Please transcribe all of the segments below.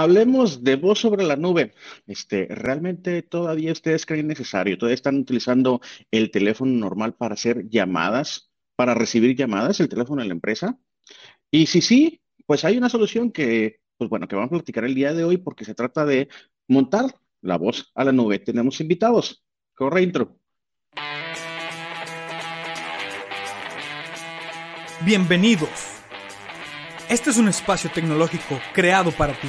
Hablemos de voz sobre la nube. Este, ¿realmente todavía ustedes creen necesario? ¿Todavía están utilizando el teléfono normal para hacer llamadas, para recibir llamadas, el teléfono de la empresa? Y si sí, pues hay una solución que, pues bueno, que vamos a platicar el día de hoy porque se trata de montar la voz a la nube. Tenemos invitados. Corre intro. Bienvenidos. Este es un espacio tecnológico creado para ti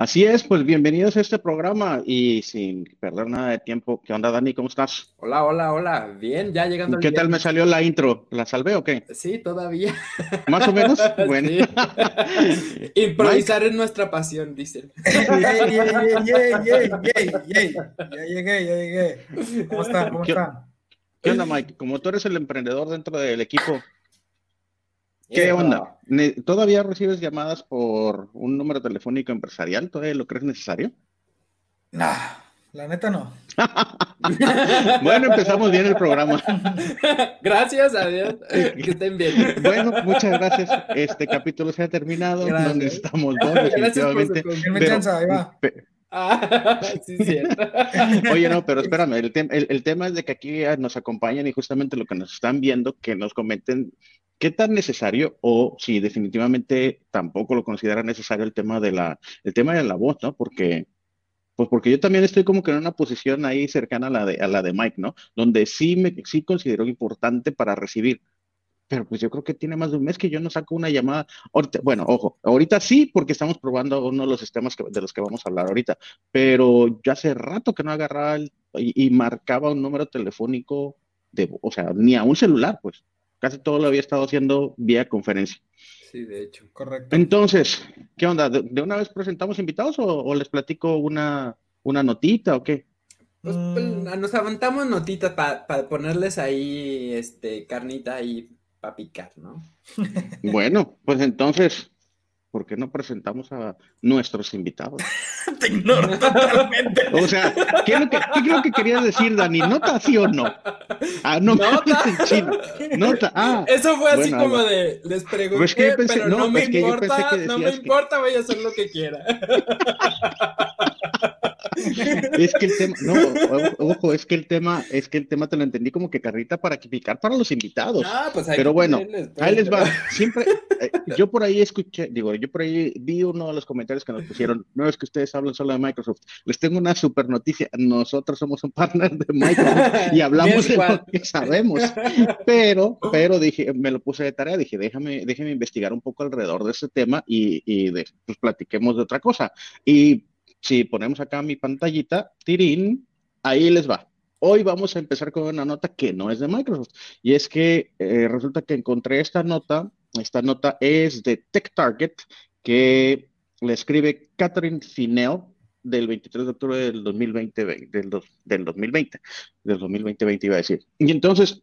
Así es, pues bienvenidos a este programa y sin perder nada de tiempo, ¿qué onda Dani? ¿Cómo estás? Hola, hola, hola, bien, ya llegando ¿Qué tal me salió la intro? ¿La salvé o qué? Sí, todavía. ¿Más o menos? Bueno. Improvisar es nuestra pasión, dicen. Ya llegué, ya llegué. ¿Cómo están? ¿Cómo están? ¿Qué onda, Mike? Como tú eres el emprendedor dentro del equipo, ¿Qué onda? ¿Todavía recibes llamadas por un número telefónico empresarial? ¿Todavía lo crees necesario? Nah, la neta no. bueno, empezamos bien el programa. Gracias a Dios. Que estén bien. Bueno, muchas gracias. Este capítulo se ha terminado. Donde estamos dos. Gracias por ahí va. Ah. Oye, no, pero espérame, el, el, tema es de que aquí nos acompañan y justamente lo que nos están viendo, que nos comenten qué tan necesario o si definitivamente tampoco lo considera necesario el tema de la, el tema de la voz, ¿no? Porque, pues porque yo también estoy como que en una posición ahí cercana a la de, a la de Mike, ¿no? Donde sí me sí considero importante para recibir. Pero pues yo creo que tiene más de un mes que yo no saco una llamada. bueno, ojo, ahorita sí, porque estamos probando uno de los sistemas de los que vamos a hablar ahorita, pero ya hace rato que no agarraba y, y marcaba un número telefónico de, o sea, ni a un celular, pues casi todo lo había estado haciendo vía conferencia. Sí, de hecho. Correcto. Entonces, ¿qué onda? ¿De, una vez presentamos invitados o, les platico una, una notita o qué? Pues, pues mm. nos aventamos notitas para ponerles ahí este carnita ahí para picar, ¿no? bueno, pues entonces, ¿por qué no presentamos a nuestros invitados? Te ignoro totalmente. O sea, ¿qué, es lo que, ¿qué creo que querías decir, Dani? ¿Nota sí o no? Ah, no, ¿Nota? en chino. Nota, ah. Eso fue así como de, les pregunté, pues pero no, me importa, no me importa, voy a hacer lo que quiera. es que el tema, no, ojo, es que el tema, es que el tema te lo entendí como que carrita para picar para los invitados. Ah, pues Pero bueno, ahí les va. Siempre, eh, yo por ahí escuché, digo, yo por ahí vi uno de los comentarios que nos pusieron, no es que ustedes hablan solo de Microsoft. Les tengo una super noticia. Nosotros somos un partner de Microsoft y hablamos de lo que sabemos. Pero, pero dije, me lo puse de tarea, dije, déjame, déjame investigar un poco alrededor de ese tema y, y de, pues platiquemos de otra cosa. Y si ponemos acá mi pantallita, tirín, ahí les va. Hoy vamos a empezar con una nota que no es de Microsoft. Y es que eh, resulta que encontré esta nota. Esta nota es de Tech Target, que le escribe Catherine Finell del 23 de octubre del 2020, del, del 2020, del 2020 iba a decir. Y entonces,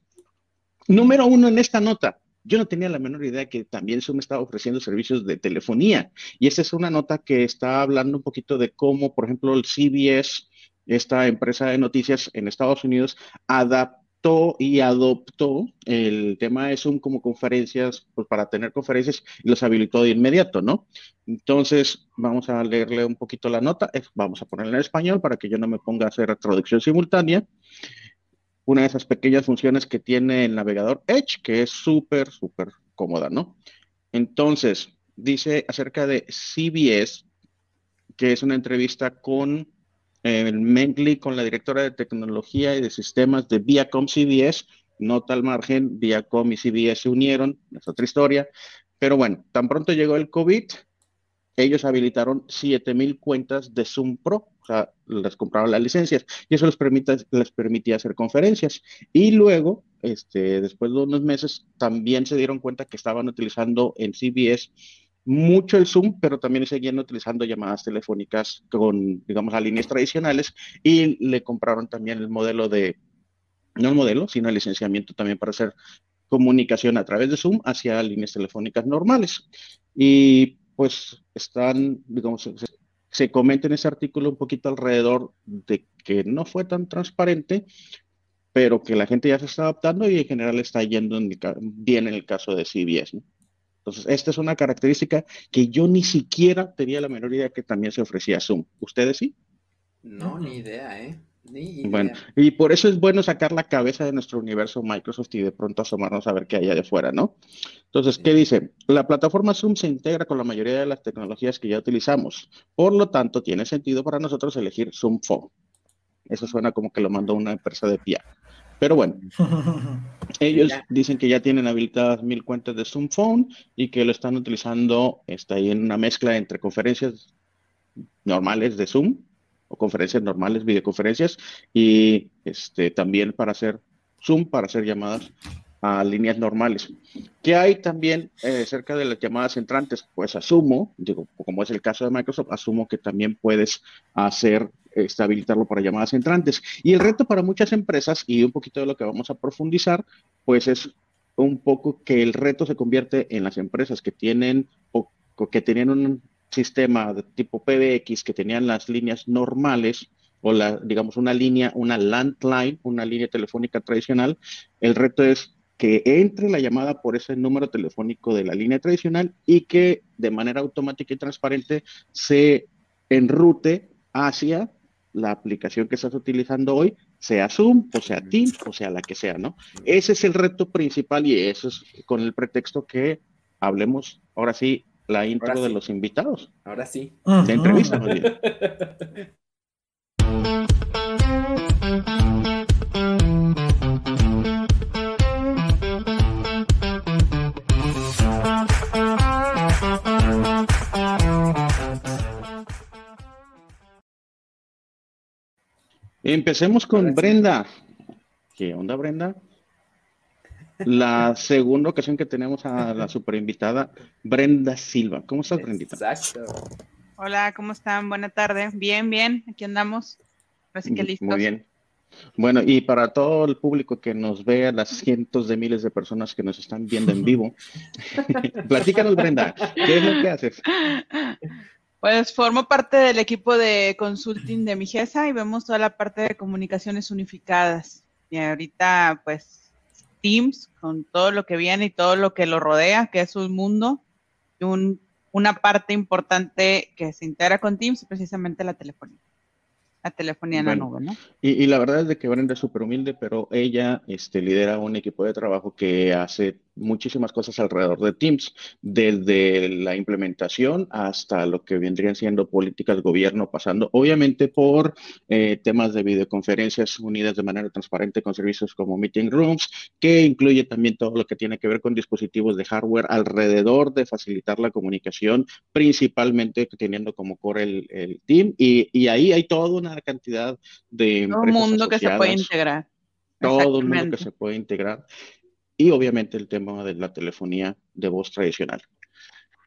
número uno en esta nota, yo no tenía la menor idea que también Zoom estaba ofreciendo servicios de telefonía. Y esta es una nota que está hablando un poquito de cómo, por ejemplo, el CBS, esta empresa de noticias en Estados Unidos, adaptó y adoptó el tema de Zoom como conferencias, pues para tener conferencias y los habilitó de inmediato, ¿no? Entonces, vamos a leerle un poquito la nota, vamos a ponerla en español para que yo no me ponga a hacer traducción simultánea una de esas pequeñas funciones que tiene el navegador Edge, que es súper, súper cómoda, ¿no? Entonces, dice acerca de CBS, que es una entrevista con eh, el Mengley, con la directora de tecnología y de sistemas de Viacom CBS, nota al margen, Viacom y CBS se unieron, es otra historia, pero bueno, tan pronto llegó el COVID, ellos habilitaron 7000 cuentas de Zoom Pro, sea, les compraron las licencias y eso les, les permitía hacer conferencias. Y luego, este, después de unos meses, también se dieron cuenta que estaban utilizando en CBS mucho el Zoom, pero también seguían utilizando llamadas telefónicas con, digamos, a líneas tradicionales y le compraron también el modelo de, no el modelo, sino el licenciamiento también para hacer comunicación a través de Zoom hacia líneas telefónicas normales. Y pues están, digamos, se, comenta en ese artículo un poquito alrededor de que no fue tan transparente, pero que la gente ya se está adaptando y en general está yendo bien en el caso de CBS. Entonces, esta es una característica que yo ni siquiera tenía la menor idea que también se ofrecía Zoom. ¿Ustedes sí? No, ni idea, ¿eh? Bueno, y por eso es bueno sacar la cabeza de nuestro universo Microsoft y de pronto asomarnos a ver qué hay allá afuera, ¿no? Entonces, ¿qué dice? La plataforma Zoom se integra con la mayoría de las tecnologías que ya utilizamos. Por lo tanto, tiene sentido para nosotros elegir Zoom Phone. Eso suena como que lo mandó una empresa de PR. Pero bueno, ellos dicen que ya tienen habilitadas mil cuentas de Zoom Phone y que lo están utilizando está ahí en una mezcla entre conferencias normales de Zoom o conferencias normales, videoconferencias, y este, también para hacer Zoom, para hacer llamadas a líneas normales. ¿Qué hay también eh, cerca de las llamadas entrantes? Pues asumo, digo, como es el caso de Microsoft, asumo que también puedes hacer, estabilizarlo para llamadas entrantes. Y el reto para muchas empresas, y un poquito de lo que vamos a profundizar, pues es un poco que el reto se convierte en las empresas que tienen o que tenían un sistema de tipo PBX que tenían las líneas normales o la, digamos, una línea, una landline, una línea telefónica tradicional, el reto es que entre la llamada por ese número telefónico de la línea tradicional y que de manera automática y transparente se enrute hacia la aplicación que estás utilizando hoy, sea Zoom o sea Teams o sea la que sea, ¿no? Ese es el reto principal y eso es con el pretexto que hablemos ahora sí la intro de los invitados. Ahora sí. De entrevista, Empecemos con Brenda. ¿Qué onda, Brenda? La segunda ocasión que tenemos a la super invitada, Brenda Silva. ¿Cómo estás, Brendita? Exacto. Hola, ¿cómo están? Buena tarde. Bien, bien, aquí andamos. Así que listos. Muy bien. Bueno, y para todo el público que nos ve, las cientos de miles de personas que nos están viendo en vivo, platícanos, Brenda, ¿qué es lo que haces? Pues formo parte del equipo de consulting de Migesa y vemos toda la parte de comunicaciones unificadas. Y ahorita, pues, Teams, con todo lo que viene y todo lo que lo rodea, que es un mundo, y una parte importante que se integra con Teams es precisamente la telefonía. La telefonía en la nube, ¿no? Y, la verdad es de que Brenda es súper humilde, pero ella este, lidera un equipo de trabajo que hace muchísimas cosas alrededor de Teams, desde la implementación hasta lo que vendrían siendo políticas de gobierno, pasando obviamente por eh, temas de videoconferencias unidas de manera transparente con servicios como Meeting Rooms, que incluye también todo lo que tiene que ver con dispositivos de hardware alrededor de facilitar la comunicación, principalmente teniendo como core el, team. Y, ahí hay toda una cantidad de... Todo mundo que se puede integrar. Todo el mundo que se puede integrar y obviamente el tema de la telefonía de voz tradicional.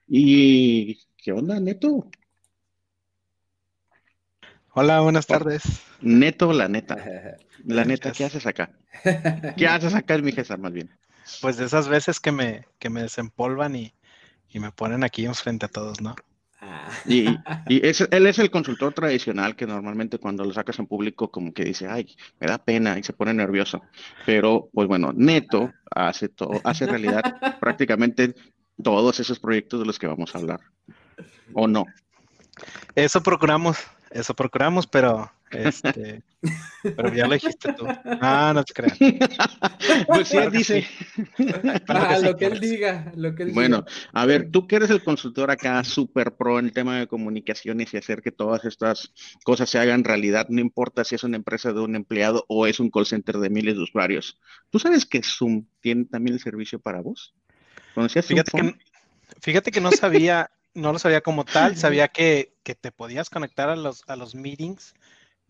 ¿Y qué onda, Neto? Hola, buenas tardes. Neto, la neta. La neta, ¿qué haces acá? ¿Qué haces acá en mi César, más bien? Pues de esas veces que me, que me desempolvan y, y me ponen aquí enfrente a todos, ¿no? Y, él es el consultor tradicional que normalmente cuando lo sacas en público como que dice, ay, me da pena y se pone nervioso. Pero pues bueno, Neto hace, todo, hace realidad prácticamente todos esos proyectos de los que vamos a hablar. ¿O no? Eso procuramos, eso procuramos, pero este, pero ya lo dijiste tú. Ah, no te creas. Pues sí, él dice. Ah, lo que él diga, lo que él Bueno, a ver, tú que eres el consultor acá, súper pro en el tema de comunicaciones y hacer que todas estas cosas se hagan realidad, no importa si es una empresa de un empleado o es un call center de miles de usuarios. ¿Tú sabes que Zoom tiene también el servicio para vos? Fíjate que, fíjate que no sabía, no lo sabía como tal, sabía que, que te podías conectar a los, a los meetings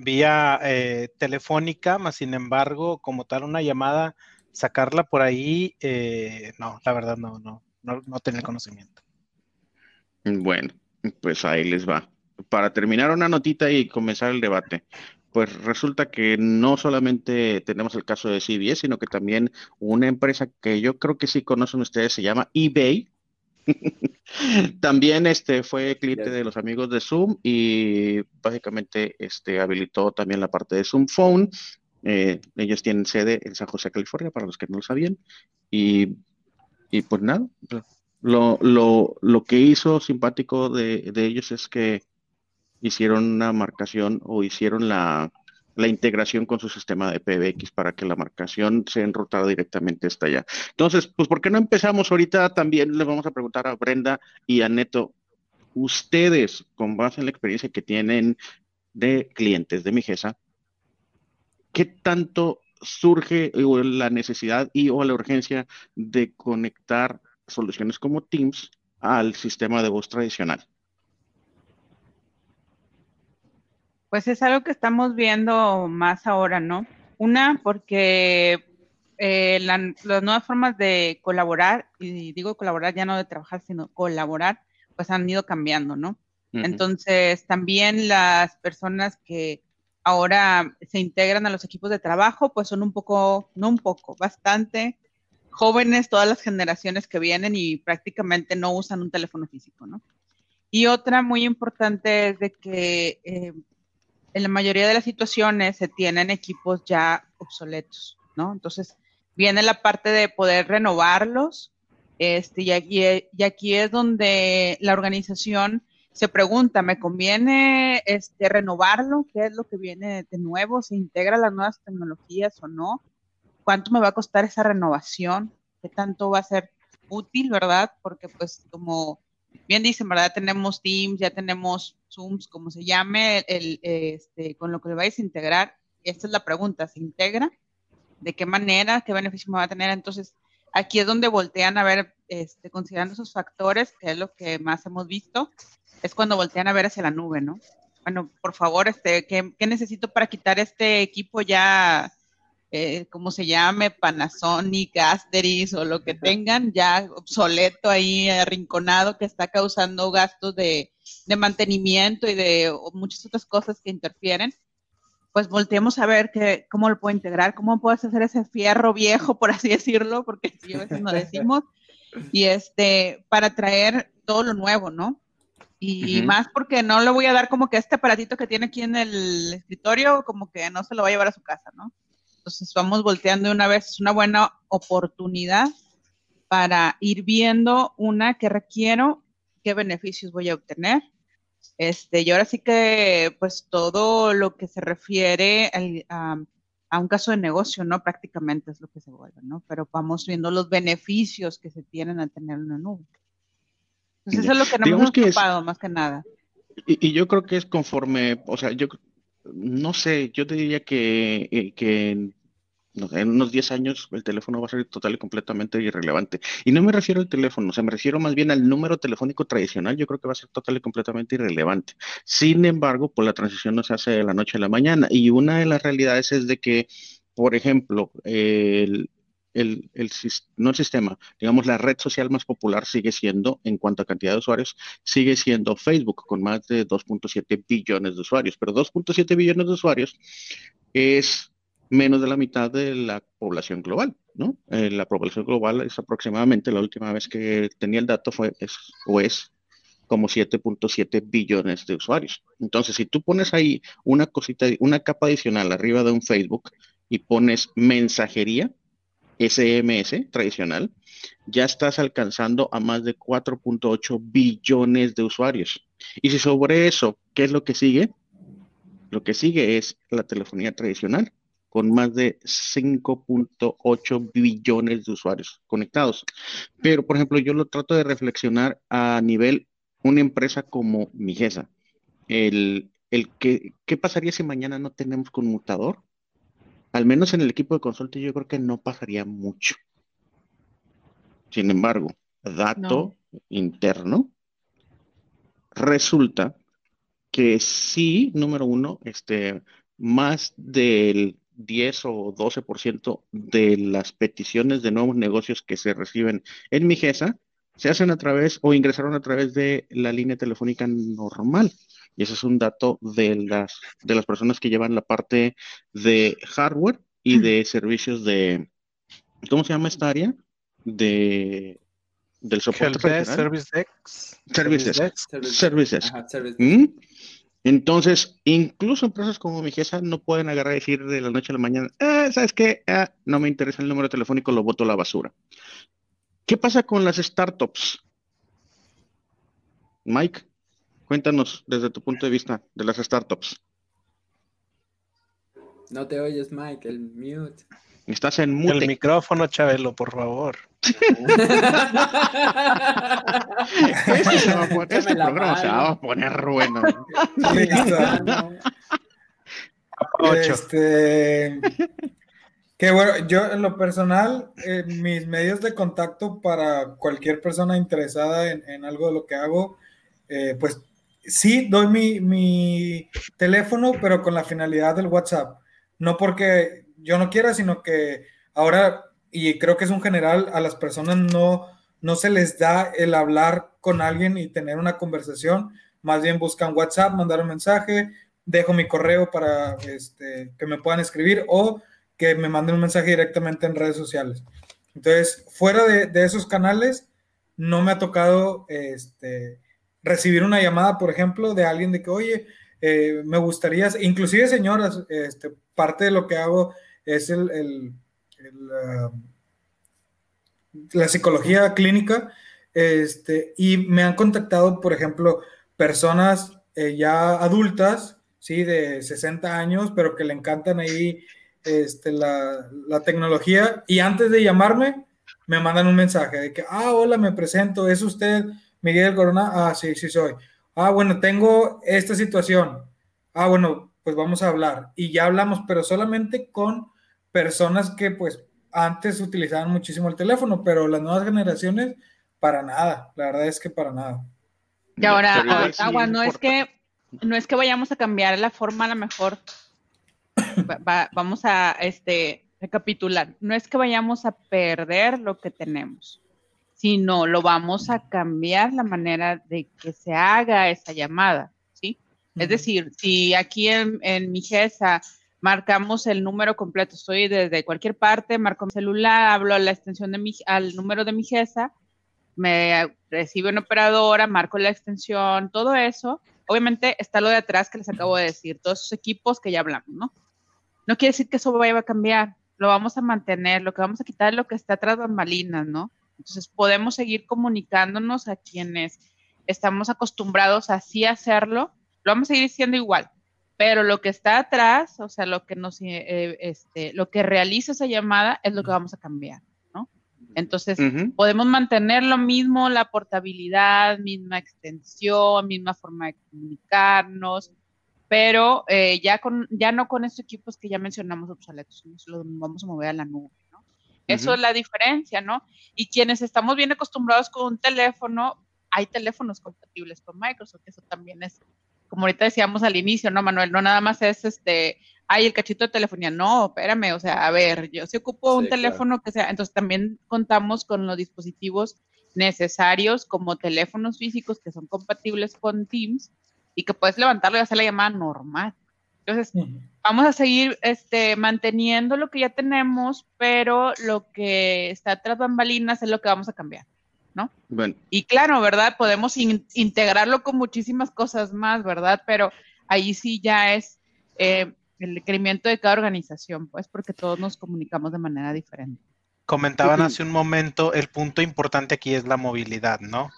vía eh, telefónica, más sin embargo, como tal una llamada, sacarla por ahí, eh, no, la verdad no, no, no, no tenía conocimiento. Bueno, pues ahí les va. Para terminar una notita y comenzar el debate, pues resulta que no solamente tenemos el caso de CBS, sino que también una empresa que yo creo que sí conocen ustedes se llama eBay. también este fue cliente de los amigos de Zoom y básicamente este habilitó también la parte de Zoom Phone. Eh, ellos tienen sede en San José, California, para los que no lo sabían. Y, y pues nada, lo, lo, lo que hizo simpático de, de, ellos es que hicieron una marcación o hicieron la, la, integración con su sistema de PBX para que la marcación se enrutara directamente hasta allá. Entonces, pues, ¿por qué no empezamos ahorita? También le vamos a preguntar a Brenda y a Neto, ustedes, con base en la experiencia que tienen de clientes de Migesa, ¿qué tanto surge la necesidad y o la urgencia de conectar soluciones como Teams al sistema de voz tradicional? Pues es algo que estamos viendo más ahora, ¿no? Una, porque eh, la, las nuevas formas de colaborar, y digo colaborar ya no de trabajar, sino colaborar, pues han ido cambiando, ¿no? Uh -huh. Entonces, también las personas que ahora se integran a los equipos de trabajo, pues son un poco, no un poco, bastante jóvenes, todas las generaciones que vienen y prácticamente no usan un teléfono físico, ¿no? Y otra muy importante es de que eh, en la mayoría de las situaciones se tienen equipos ya obsoletos, ¿no? Entonces, viene la parte de poder renovarlos, este, y, aquí, es donde la organización se pregunta, ¿me conviene este, renovarlo? ¿Qué es lo que viene de nuevo? ¿Se integra las nuevas tecnologías o no? ¿Cuánto me va a costar esa renovación? ¿Qué tanto va a ser útil, verdad? Porque pues como bien dicen, ¿verdad? Tenemos Teams, ya tenemos Zooms, como se llame, el, este, con lo que le vais a integrar. Esta es la pregunta, ¿se integra? ¿De qué manera? ¿Qué beneficio me va a tener? Entonces, aquí es donde voltean a ver, este, considerando esos factores, que es lo que más hemos visto, es cuando voltean a ver hacia la nube, ¿no? Bueno, por favor, este, ¿qué, qué necesito para quitar este equipo ya, eh, como se llame, Panasonic, Asteris o lo que tengan, ya obsoleto ahí, arrinconado, que está causando gastos de, de mantenimiento y de muchas otras cosas que interfieren? Pues volteemos a ver que, cómo lo puedo integrar, cómo puedes hacer ese fierro viejo, por así decirlo, porque sí, a veces no decimos, y este, para traer todo lo nuevo, ¿no? Y uh -huh. más porque no le voy a dar como que este aparatito que tiene aquí en el escritorio, como que no se lo va a llevar a su casa, ¿no? Entonces vamos volteando de una vez, es una buena oportunidad para ir viendo una que requiero, qué beneficios voy a obtener. Este, y ahora sí que, pues todo lo que se refiere al, a, a, un caso de negocio, ¿no? Prácticamente es lo que se vuelve, ¿no? Pero vamos viendo los beneficios que se tienen al tener una nube. Entonces eso es lo que nos hemos ocupado, es, más que nada. Y, y, yo creo que es conforme, o sea, yo no sé, yo te diría que, eh, en unos 10 años el teléfono va a ser total y completamente irrelevante. Y no me refiero al teléfono, o sea, me refiero más bien al número telefónico tradicional, yo creo que va a ser total y completamente irrelevante. Sin embargo, pues la transición no se hace de la noche a la mañana. Y una de las realidades es de que, por ejemplo, el, el, no el sistema, digamos, la red social más popular sigue siendo, en cuanto a cantidad de usuarios, sigue siendo Facebook, con más de 2.7 billones de usuarios. Pero 2.7 billones de usuarios es menos de la mitad de la población global, ¿no? Eh, la población global es aproximadamente, la última vez que tenía el dato fue, es, o es como 7.7 billones de usuarios. Entonces, si tú pones ahí una cosita, una capa adicional arriba de un Facebook y pones mensajería, SMS tradicional, ya estás alcanzando a más de 4.8 billones de usuarios. Y si sobre eso, ¿qué es lo que sigue? Lo que sigue es la telefonía tradicional, con más de 5.8 billones de usuarios conectados. Pero, por ejemplo, yo lo trato de reflexionar a nivel una empresa como Migesa. El, el que, ¿Qué pasaría si mañana no tenemos conmutador? Al menos en el equipo de consulta yo creo que no pasaría mucho. Sin embargo, dato no. interno, resulta que sí, número uno, este, más del 10 o 12% de las peticiones de nuevos negocios que se reciben en Migesa se hacen a través o ingresaron a través de la línea telefónica normal. Y ese es un dato de las, de las personas que llevan la parte de hardware y de servicios de, ¿cómo se llama esta área? De, del soporte. Helpdesk, Service. Service Desk. Service- Service Desk. Ajá, service ¿Mm? Entonces, incluso empresas como Mijesa no pueden agarrar y decir de la noche a la mañana, "Ah, ¿sabes qué? Ah, no me interesa el número telefónico, lo boto a la basura. ¿Qué pasa con las startups? Mike, cuéntanos desde tu punto de vista de las startups. No te oyes, Mike, el mute. Estás en El mute. micrófono, Chabelo, por favor. Este, se va a poner- Échame este la programa se va a poner bueno. Listo. Ocho. Este, que bueno, yo en lo personal, eh, mis medios de contacto para cualquier persona interesada en, en algo de lo que hago, eh, pues sí doy mi, mi teléfono, pero con la finalidad del WhatsApp. No porque yo no quiera, sino que ahora, y creo que es un general, a las personas no, no se les da el hablar con alguien y tener una conversación, más bien buscan WhatsApp, mandar un mensaje, dejo mi correo para este, que me puedan escribir o que me manden un mensaje directamente en redes sociales. Entonces, fuera de, de esos canales, no me ha tocado este, recibir una llamada, por ejemplo, de alguien de que, oye, eh, me gustaría, inclusive señoras, este, parte de lo que hago es el, ah, la psicología clínica, este, y me han contactado, por ejemplo, personas eh, ya adultas, sí, de 60 años, pero que le encantan ahí este, la, la tecnología, y antes de llamarme, me mandan un mensaje de que, ah, hola, me presento, ¿es usted Miguel Corona? Ah, sí, sí soy. Ah, bueno, tengo esta situación. Ah, bueno, pues vamos a hablar. Y ya hablamos, pero solamente con personas que pues antes utilizaban muchísimo el teléfono, pero las nuevas generaciones, para nada. La verdad es que para nada. Y ahora, sí agua, no es que no es que vayamos a cambiar la forma, a lo mejor va- va- vamos a este recapitular. No es que vayamos a perder lo que tenemos, sino lo vamos a cambiar la manera de que se haga esa llamada, ¿sí? Es decir, si aquí en, en mi GESA marcamos el número completo, estoy desde cualquier parte, marco mi celular, hablo a la extensión de mi, al número de mi GESA, me recibe una operadora, marco la extensión, todo eso. Obviamente está lo de atrás que les acabo de decir, todos esos equipos que ya hablamos, ¿no? No quiere decir que eso vaya a cambiar, lo vamos a mantener, lo que vamos a quitar es lo que está atrás de bambalinas, ¿no? Entonces podemos seguir comunicándonos a quienes estamos acostumbrados a así hacerlo, lo vamos a seguir siendo igual, pero lo que está atrás, o sea, lo que nos, eh, este, lo que realiza esa llamada es lo que vamos a cambiar, ¿no? Entonces, podemos mantener lo mismo, la portabilidad, misma extensión, misma forma de comunicarnos, pero eh, ya, con, ya no con estos equipos que ya mencionamos obsoletos, nos los vamos a mover a la nube, ¿no? Eso es la diferencia, ¿no? Y quienes estamos bien acostumbrados con un teléfono, hay teléfonos compatibles con Microsoft, eso también es, como ahorita decíamos al inicio, ¿no, Manuel? No nada más es este, hay el cachito de telefonía, no, espérame, o sea, a ver, yo si ocupo un Sí, claro. teléfono que sea, entonces también contamos con los dispositivos necesarios como teléfonos físicos que son compatibles con Teams y que puedes levantarlo y hacer la llamada normal. Entonces, vamos a seguir este, manteniendo lo que ya tenemos, pero lo que está tras bambalinas es lo que vamos a cambiar. Bueno, Y claro, ¿verdad? Podemos in- integrarlo con muchísimas cosas más, ¿verdad? Pero ahí sí ya es eh, el requerimiento de cada organización, pues, porque todos nos comunicamos de manera diferente. Comentaban hace un momento, el punto importante aquí es la movilidad, ¿no?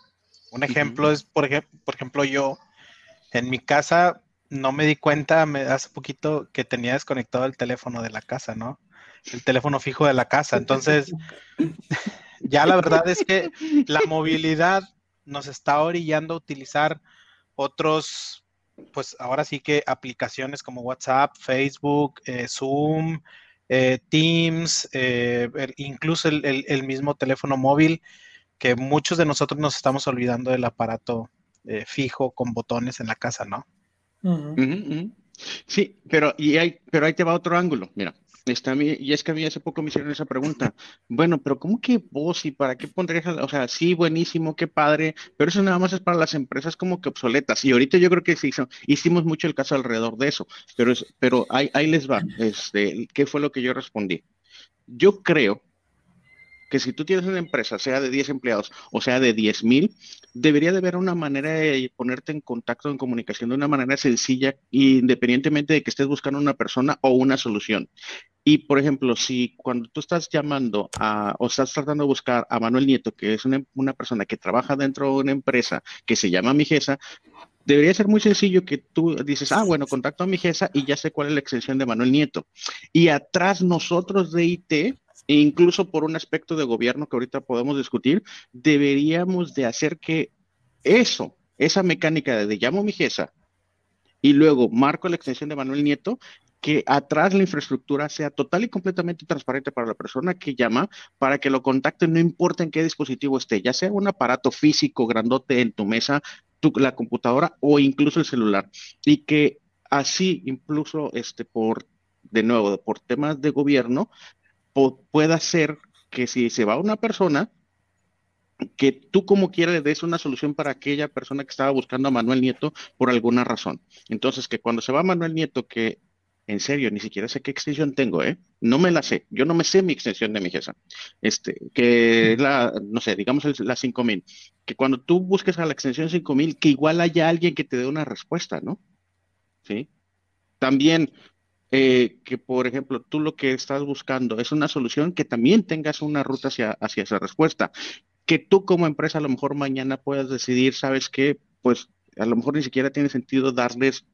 Un ejemplo es, por, por ejemplo, yo en mi casa no me di cuenta me, hace poquito que tenía desconectado el teléfono de la casa, ¿no? El teléfono fijo de la casa. Entonces, ya la verdad es que la movilidad nos está orillando a utilizar otros, pues ahora sí que aplicaciones como WhatsApp, Facebook, eh, Zoom, eh, Teams, eh, incluso el, el- el mismo teléfono móvil, que muchos de nosotros nos estamos olvidando del aparato eh, fijo con botones en la casa, ¿no? Sí, pero, y hay, pero ahí te va otro ángulo. Mira, Está, y es que a mí hace poco me hicieron esa pregunta. Bueno, pero ¿cómo que vos y para qué pondrías? O sea, sí, buenísimo, qué padre, pero eso nada más es para las empresas como que obsoletas. Y ahorita yo creo que sí, hicimos mucho el caso alrededor de eso, pero, es, pero ahí, ahí les va. Este, ¿Qué fue lo que yo respondí? Yo creo que si tú tienes una empresa, sea de 10 empleados o sea de 10 mil, debería de haber una manera de ponerte en contacto, en comunicación de una manera sencilla, independientemente de que estés buscando una persona o una solución. Y, por ejemplo, si cuando tú estás llamando a, o estás tratando de buscar a Manuel Nieto, que es una, persona que trabaja dentro de una empresa que se llama Mijesa, debería ser muy sencillo que tú dices, ah, bueno, contacto a Mijesa y ya sé cuál es la extensión de Manuel Nieto. Y atrás nosotros de IT e incluso por un aspecto de gobierno que ahorita podemos discutir, deberíamos de hacer que eso, esa mecánica de, llamo mi GESA y luego marco la extensión de Manuel Nieto, que atrás la infraestructura sea total y completamente transparente para la persona que llama, para que lo contacte, no importa en qué dispositivo esté, ya sea un aparato físico grandote en tu mesa, tu, la computadora o incluso el celular. Y que así, incluso este, por, de nuevo, por temas de gobierno, pueda ser que si se va una persona, que tú como quieras le des una solución para aquella persona que estaba buscando a Manuel Nieto por alguna razón. Entonces, que cuando se va Manuel Nieto, que en serio, ni siquiera sé qué extensión tengo, ¿eh? No me la sé. Yo no me sé mi extensión de mi GESA. Este, que la, no sé, digamos la 5000. Que cuando tú busques a la extensión 5000, que igual haya alguien que te dé una respuesta, ¿no? Sí. También, eh, que, por ejemplo, tú lo que estás buscando es una solución que también tengas una ruta hacia, hacia esa respuesta. Que tú como empresa a lo mejor mañana puedas decidir, ¿sabes qué? Pues a lo mejor ni siquiera tiene sentido darles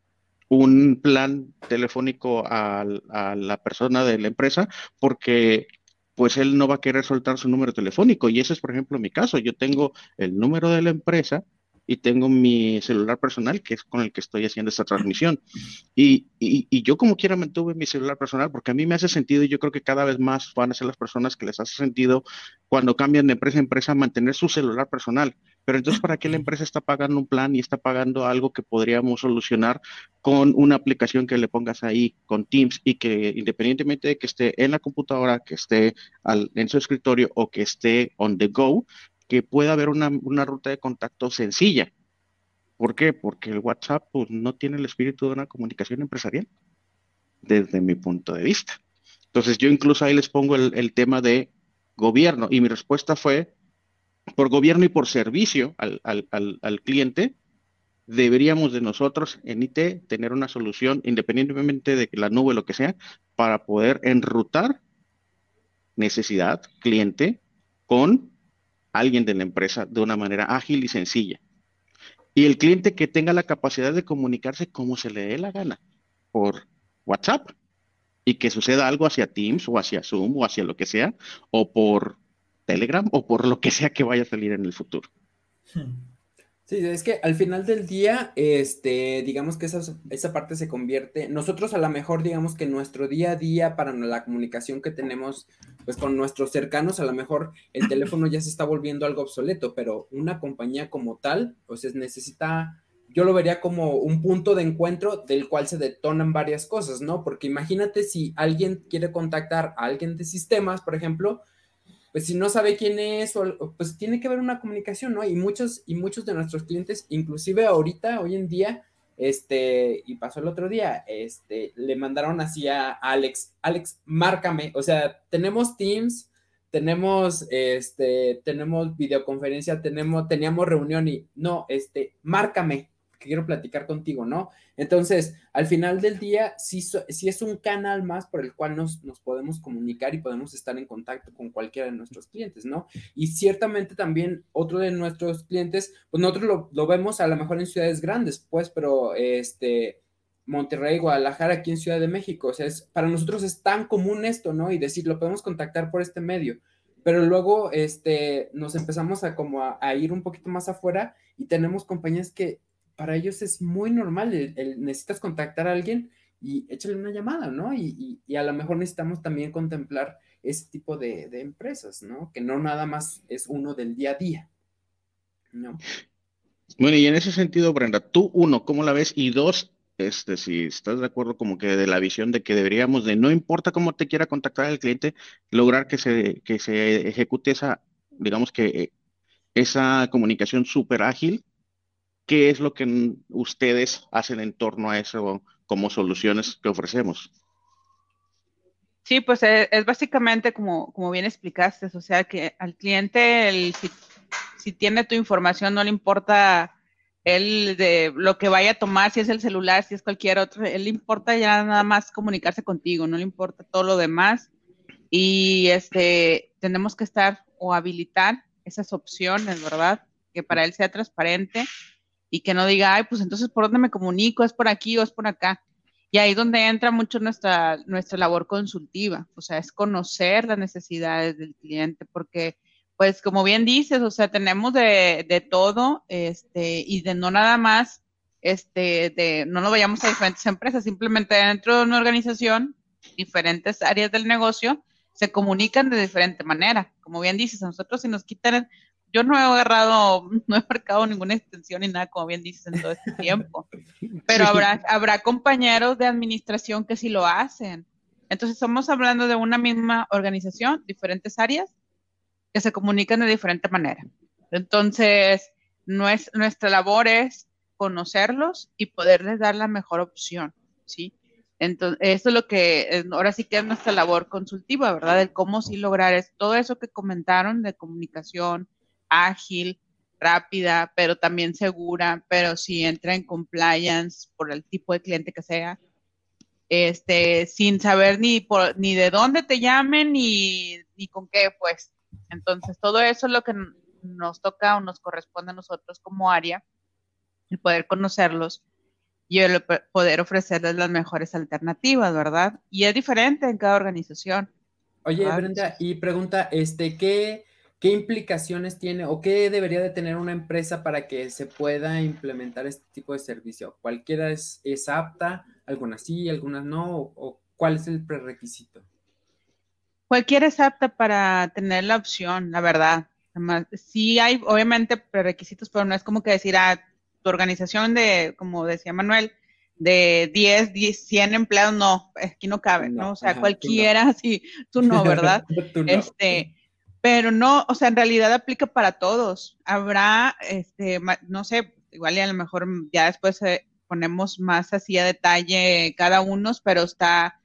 un plan telefónico a, a, la persona de la empresa porque pues él no va a querer soltar su número telefónico y ese es por ejemplo mi caso. Yo tengo el número de la empresa y tengo mi celular personal, que es con el que estoy haciendo esta transmisión. Y, y, yo como quiera mantuve mi celular personal porque a mí me hace sentido y yo creo que cada vez más van a ser las personas que les hace sentido cuando cambian de empresa a empresa mantener su celular personal. Pero entonces, ¿para qué la empresa está pagando un plan y está pagando algo que podríamos solucionar con una aplicación que le pongas ahí con Teams y que independientemente de que esté en la computadora, que esté en su escritorio o que esté on the go, que pueda haber una, ruta de contacto sencilla. ¿Por qué? Porque el WhatsApp pues, no tiene el espíritu de una comunicación empresarial, desde mi punto de vista. Entonces yo incluso ahí les pongo el, tema de gobierno y mi respuesta fue, por gobierno y por servicio al, al, cliente, deberíamos de nosotros en IT tener una solución, independientemente de la nube lo que sea, para poder enrutar necesidad cliente con alguien de la empresa de una manera ágil y sencilla. Y el cliente que tenga la capacidad de comunicarse como se le dé la gana por WhatsApp y que suceda algo hacia Teams o hacia Zoom o hacia lo que sea, o por Telegram o por lo que sea que vaya a salir en el futuro. Hmm. Sí, es que al final del día, este, digamos que esa, esa parte se convierte, nosotros a lo mejor digamos que nuestro día a día para la comunicación que tenemos pues con nuestros cercanos, a lo mejor el teléfono ya se está volviendo algo obsoleto, pero una compañía como tal, pues necesita, yo lo vería como un punto de encuentro del cual se detonan varias cosas, ¿no? Porque imagínate si alguien quiere contactar a alguien de sistemas, por ejemplo, pues si no sabe quién es, pues tiene que haber una comunicación, ¿no? Y muchos, y muchos de nuestros clientes, inclusive ahorita, hoy en día, este, y pasó el otro día, este, le mandaron así a Alex, Alex, márcame, o sea, tenemos Teams, tenemos, este, tenemos videoconferencia, tenemos, teníamos reunión y, no, este, márcame, quiero platicar contigo, ¿no? Entonces, al final del día, sí, es un canal más por el cual nos, podemos comunicar y podemos estar en contacto con cualquiera de nuestros clientes, ¿no? Y ciertamente también otro de nuestros clientes, pues nosotros lo, vemos a lo mejor en ciudades grandes, pues, pero este... Monterrey, Guadalajara, aquí en Ciudad de México. O sea, es, para nosotros es tan común esto, ¿no? Y decir, lo podemos contactar por este medio. Pero luego este, nos empezamos a como a ir un poquito más afuera y tenemos compañías que para ellos es muy normal, necesitas contactar a alguien y échale una llamada, ¿no? Y, a lo mejor necesitamos también contemplar ese tipo de, empresas, ¿no? Que no nada más es uno del día a día, ¿no? Bueno, y en ese sentido, Brenda, tú, uno, ¿cómo la ves? Y dos, este, si estás de acuerdo como que de la visión de que deberíamos de, no importa cómo te quiera contactar el cliente, lograr que se, que se ejecute esa, digamos que eh, esa comunicación súper ágil. ¿Qué es lo que ustedes hacen en torno a eso como soluciones que ofrecemos? Sí, pues es, es básicamente como, como bien explicaste, o sea que al cliente, el, si, si tiene tu información, no le importa él de lo que vaya a tomar, si es el celular, si es cualquier otro, él le importa ya nada más comunicarse contigo, no le importa todo lo demás. Y este, tenemos que estar o habilitar esas opciones, ¿verdad? Que para él sea transparente y que no diga, ay, pues entonces, ¿por dónde me comunico? ¿Es por aquí o es por acá? Y ahí es donde entra mucho nuestra, nuestra labor consultiva, o sea, es conocer las necesidades del cliente, porque pues como bien dices, o sea, tenemos de, de todo, este, y de no nada más, este, de, no nos vayamos a diferentes empresas, simplemente dentro de una organización, diferentes áreas del negocio se comunican de diferente manera. Como bien dices, a nosotros si nos quitan, yo no he agarrado, no he marcado ninguna extensión ni nada, como bien dices, en todo este tiempo, pero habrá, habrá compañeros de administración que sí lo hacen. Entonces, estamos hablando de una misma organización, diferentes áreas, que se comunican de diferente manera. Entonces, nuestra labor es conocerlos y poderles dar la mejor opción, ¿sí? Entonces, eso es lo que ahora sí que es nuestra labor consultiva, ¿verdad? El cómo sí lograr es todo eso que comentaron de comunicación ágil, rápida, pero también segura, pero si entra en compliance por el tipo de cliente que sea, este, sin saber ni por, ni de dónde te llamen ni, ni con qué, pues, entonces, todo eso es lo que nos toca o nos corresponde a nosotros como área, el poder conocerlos y el poder ofrecerles las mejores alternativas, ¿verdad? Y es diferente en cada organización. Oye, Brenda, y pregunta, este, ¿qué, ¿qué implicaciones tiene o qué debería de tener una empresa para que se pueda implementar este tipo de servicio? ¿Cualquiera es, es apta? ¿Algunas sí, algunas no? ¿O cuál es el prerequisito? Cualquiera es apta para tener la opción, la verdad. sí hay, obviamente, prerequisitos, pero no es como que decir a ah, tu organización de, como decía Manuel, de 10, 10 100 empleados, no, aquí no cabe, ¿no? O sea, cualquiera, sí, tú no, ¿verdad? Este, pero no, o sea, en realidad aplica para todos. Habrá, este, no sé, igual y a lo mejor ya después eh, ponemos más así a detalle cada uno, pero está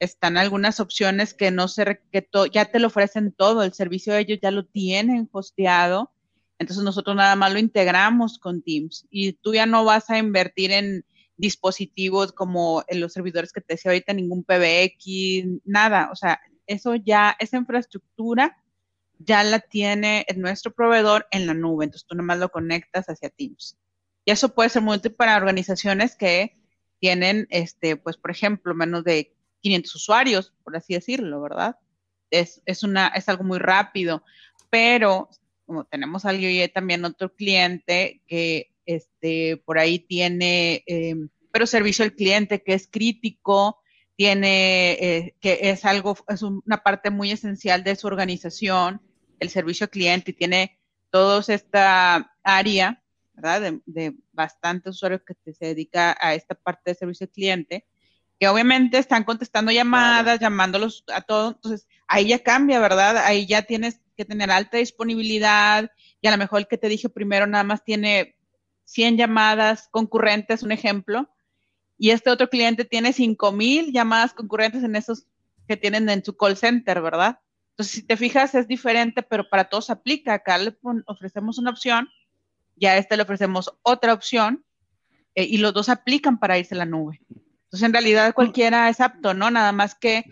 están algunas opciones que no se que ya te lo ofrecen todo, el servicio de ellos ya lo tienen hosteado, entonces nosotros nada más lo integramos con Teams y tú ya no vas a invertir en dispositivos como en los servidores que te decía ahorita, ningún PBX, nada, o sea, eso ya, esa infraestructura ya la tiene nuestro proveedor en la nube, entonces tú nada más lo conectas hacia Teams. Y eso puede ser muy útil para organizaciones que tienen, este, pues, por ejemplo, menos de 500 usuarios, por así decirlo, ¿verdad? Es, es, una, es algo muy rápido, pero como tenemos alguien también otro cliente que este, por ahí tiene, eh, pero servicio al cliente que es crítico, tiene, eh, que es algo, es una parte muy esencial de su organización, el servicio cliente, y tiene toda esta área, ¿verdad? De, de bastantes usuarios que se dedica a esta parte de servicio cliente que obviamente están contestando llamadas, llamándolos a todos, entonces ahí ya cambia, ¿verdad? Ahí ya tienes que tener alta disponibilidad y a lo mejor el que te dije primero nada más tiene 100 llamadas concurrentes, un ejemplo, y este otro cliente tiene 5000 llamadas concurrentes en esos que tienen en su call center, ¿verdad? Entonces, si te fijas, es diferente, pero para todos aplica. Acá le ofrecemos una opción, ya a este le ofrecemos otra opción, eh, y los dos aplican para irse a la nube. Entonces, en realidad cualquiera es apto, ¿no? Nada más que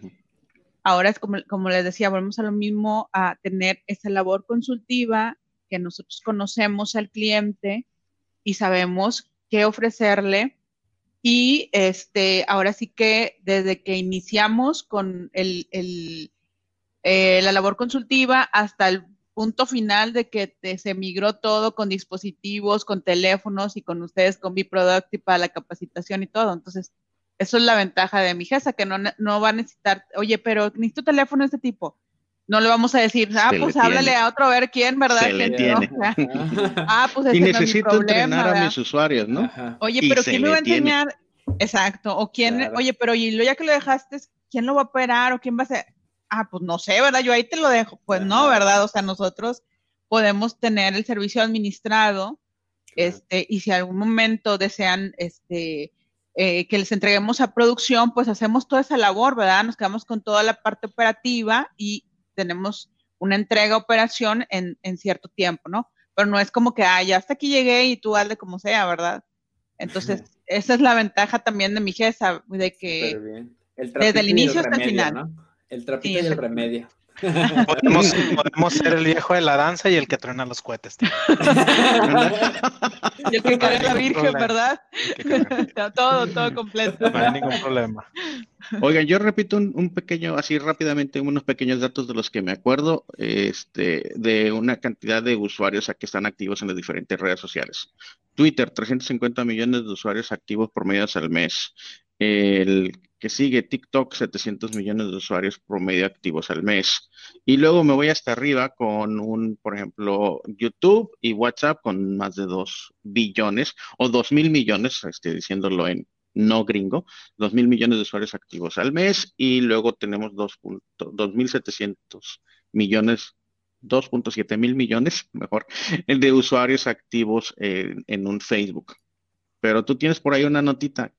ahora es como, como les decía, volvemos a lo mismo, a tener esa labor consultiva, que nosotros conocemos al cliente y sabemos qué ofrecerle. Y este, ahora sí que desde que iniciamos con el, el, eh, la labor consultiva hasta el punto final de que se migró todo con dispositivos, con teléfonos y con ustedes con B-Product y para la capacitación y todo. Entonces, eso es la ventaja de mi jefa, que no, no va a necesitar, oye, pero necesito teléfono de este tipo. No le vamos a decir, ah, pues háblale a otro a ver quién, ¿verdad? Se le tiene. ah, pues ese y necesito entrenar a mis usuarios, ¿no? Oye, pero ¿quién me va a enseñar? Exacto. O quién, oye, pero y lo ya que lo dejaste, ¿quién lo va a operar o quién va a ser? Ah, pues no sé, ¿verdad? Yo ahí te lo dejo. Pues no, ¿verdad? O sea, nosotros podemos tener el servicio administrado, este, y si algún momento desean, este, eh, que les entreguemos a producción, pues hacemos toda esa labor, ¿verdad? Nos quedamos con toda la parte operativa y tenemos una entrega operación en, en cierto tiempo, ¿no? Pero no es como que, ah, ya hasta aquí llegué y tú hazle como sea, ¿verdad? Entonces, esa es la ventaja también de mi jefa, de que desde el inicio hasta el final. El trapito y el remedio. Podemos, podemos, ser el viejo de la danza y el que truena los cohetes. y el que cae la Virgen, ¿verdad? todo, todo completo. No hay ningún problema. Oigan, yo repito un, pequeño, así rápidamente, unos pequeños datos de los que me acuerdo, este, de una cantidad de usuarios que están activos en las diferentes redes sociales. Twitter, 350 millones de usuarios activos por medio al mes. El que sigue TikTok, 700 millones de usuarios promedio activos al mes. Y luego me voy hasta arriba con un, por ejemplo, YouTube y WhatsApp con más de 2 billones o 2 mil millones, estoy diciéndolo en no gringo, 2 mil millones de usuarios activos al mes. Y luego tenemos 2.700 millones 2.7 mil millones, mejor, de usuarios activos en un Facebook. Pero tú tienes por ahí una notita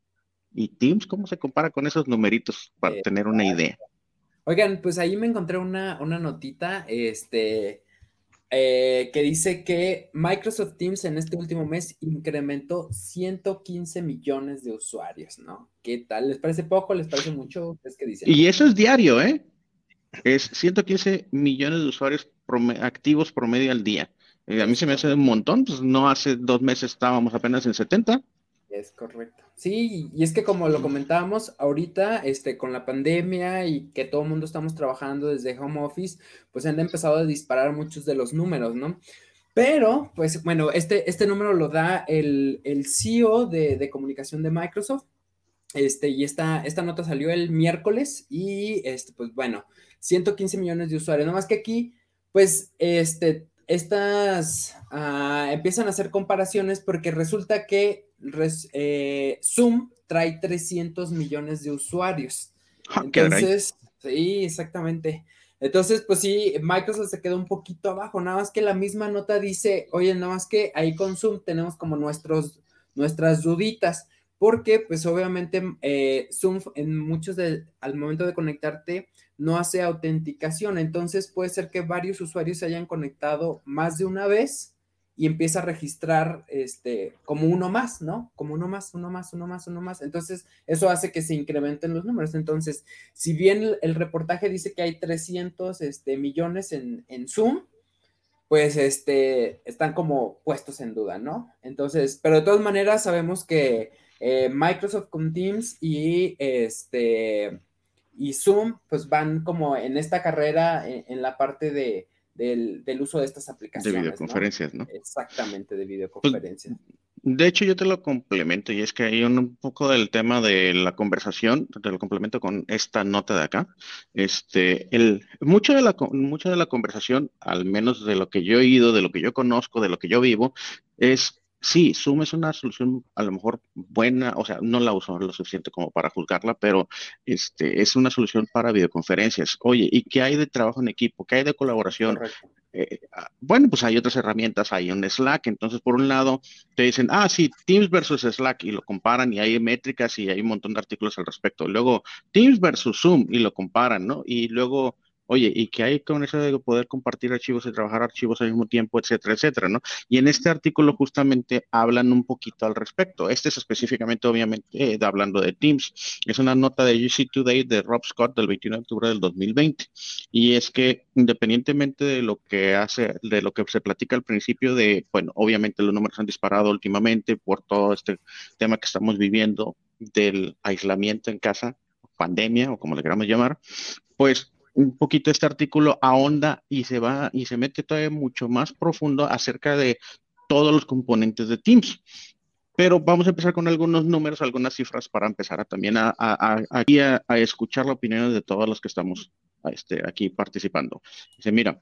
¿Y Teams cómo se compara con esos numeritos para eh, tener una idea? Oigan, pues ahí me encontré una, una notita, este, eh, que dice que Microsoft Teams en este último mes incrementó 115 millones de usuarios, ¿no? ¿Qué tal? ¿Les parece poco? ¿Les parece mucho? ¿Es que dicen? Y eso es diario, ¿eh? Es 115 millones de usuarios activos promedio al día. Eh, a mí se me hace un montón, pues no hace dos meses estábamos apenas en 70. Es correcto. Sí, y es que como lo comentábamos ahorita, este, con la pandemia y que todo el mundo estamos trabajando desde home office, pues han empezado a disparar muchos de los números, ¿no? Pero, pues bueno, este, este número lo da el, el CEO de, comunicación de Microsoft. Este, y esta, esta nota salió el miércoles y, este, pues bueno, 115 millones de usuarios. No más que aquí, pues, este, estas ah, empiezan a hacer comparaciones porque resulta que eh, Zoom trae 300 millones de usuarios. Ah, Entonces, sí, exactamente. Entonces, pues sí, Microsoft se quedó un poquito abajo, nada más que la misma nota dice, oye, nada más que ahí con Zoom tenemos como nuestros, nuestras duditas, porque pues obviamente eh, Zoom en muchos de, al momento de conectarte no hace autenticación, entonces puede ser que varios usuarios se hayan conectado más de una vez y empieza a registrar este, como uno más, ¿no? Como uno más, uno más, uno más, uno más. Entonces, eso hace que se incrementen los números. Entonces, si bien el, reportaje dice que hay 300 este, millones en, en Zoom, pues este, están como puestos en duda, ¿no? Entonces, pero de todas maneras sabemos que eh, Microsoft con Teams y este y Zoom, pues van como en esta carrera en la parte de, del, uso de estas aplicaciones. De videoconferencias, ¿no? Exactamente, de videoconferencias. de hecho, yo te lo complemento y es que hay un, poco del tema de la conversación, te lo complemento con esta nota de acá. Este, el, mucho, de la, mucho de la conversación, al menos de lo que yo he oído, de lo que yo conozco, de lo que yo vivo, es sí, Zoom es una solución a lo mejor buena, o sea, no la uso lo suficiente como para juzgarla, pero este, es una solución para videoconferencias. Oye, ¿y qué hay de trabajo en equipo? ¿Qué hay de colaboración? Eh, ah, bueno, pues hay otras herramientas, hay un Slack, entonces por un lado te dicen, ah, sí, Teams versus Slack y lo comparan y hay métricas y hay un montón de artículos al respecto. Luego Teams versus Zoom y lo comparan, ¿no? Y luego Oye, ¿y qué hay con eso de poder compartir archivos y trabajar archivos al mismo tiempo, etcétera, etcétera, ¿no? Y en este artículo justamente hablan un poquito al respecto. Este es específicamente, obviamente, eh, hablando de Teams. Es una nota de UC Today de Rob Scott del 21 de octubre del 2020. Y es que independientemente de lo que hace, de lo que se platica al principio de, bueno, obviamente los números han disparado últimamente por todo este tema que estamos viviendo del aislamiento en casa, pandemia o como le queramos llamar, pues un poquito este artículo ahonda y se va y se mete todavía mucho más profundo acerca de todos los componentes de Teams. Pero vamos a empezar con algunos números, algunas cifras para empezar a, también a, a, escuchar la opinión de todos los que estamos este, aquí participando. Dice, mira,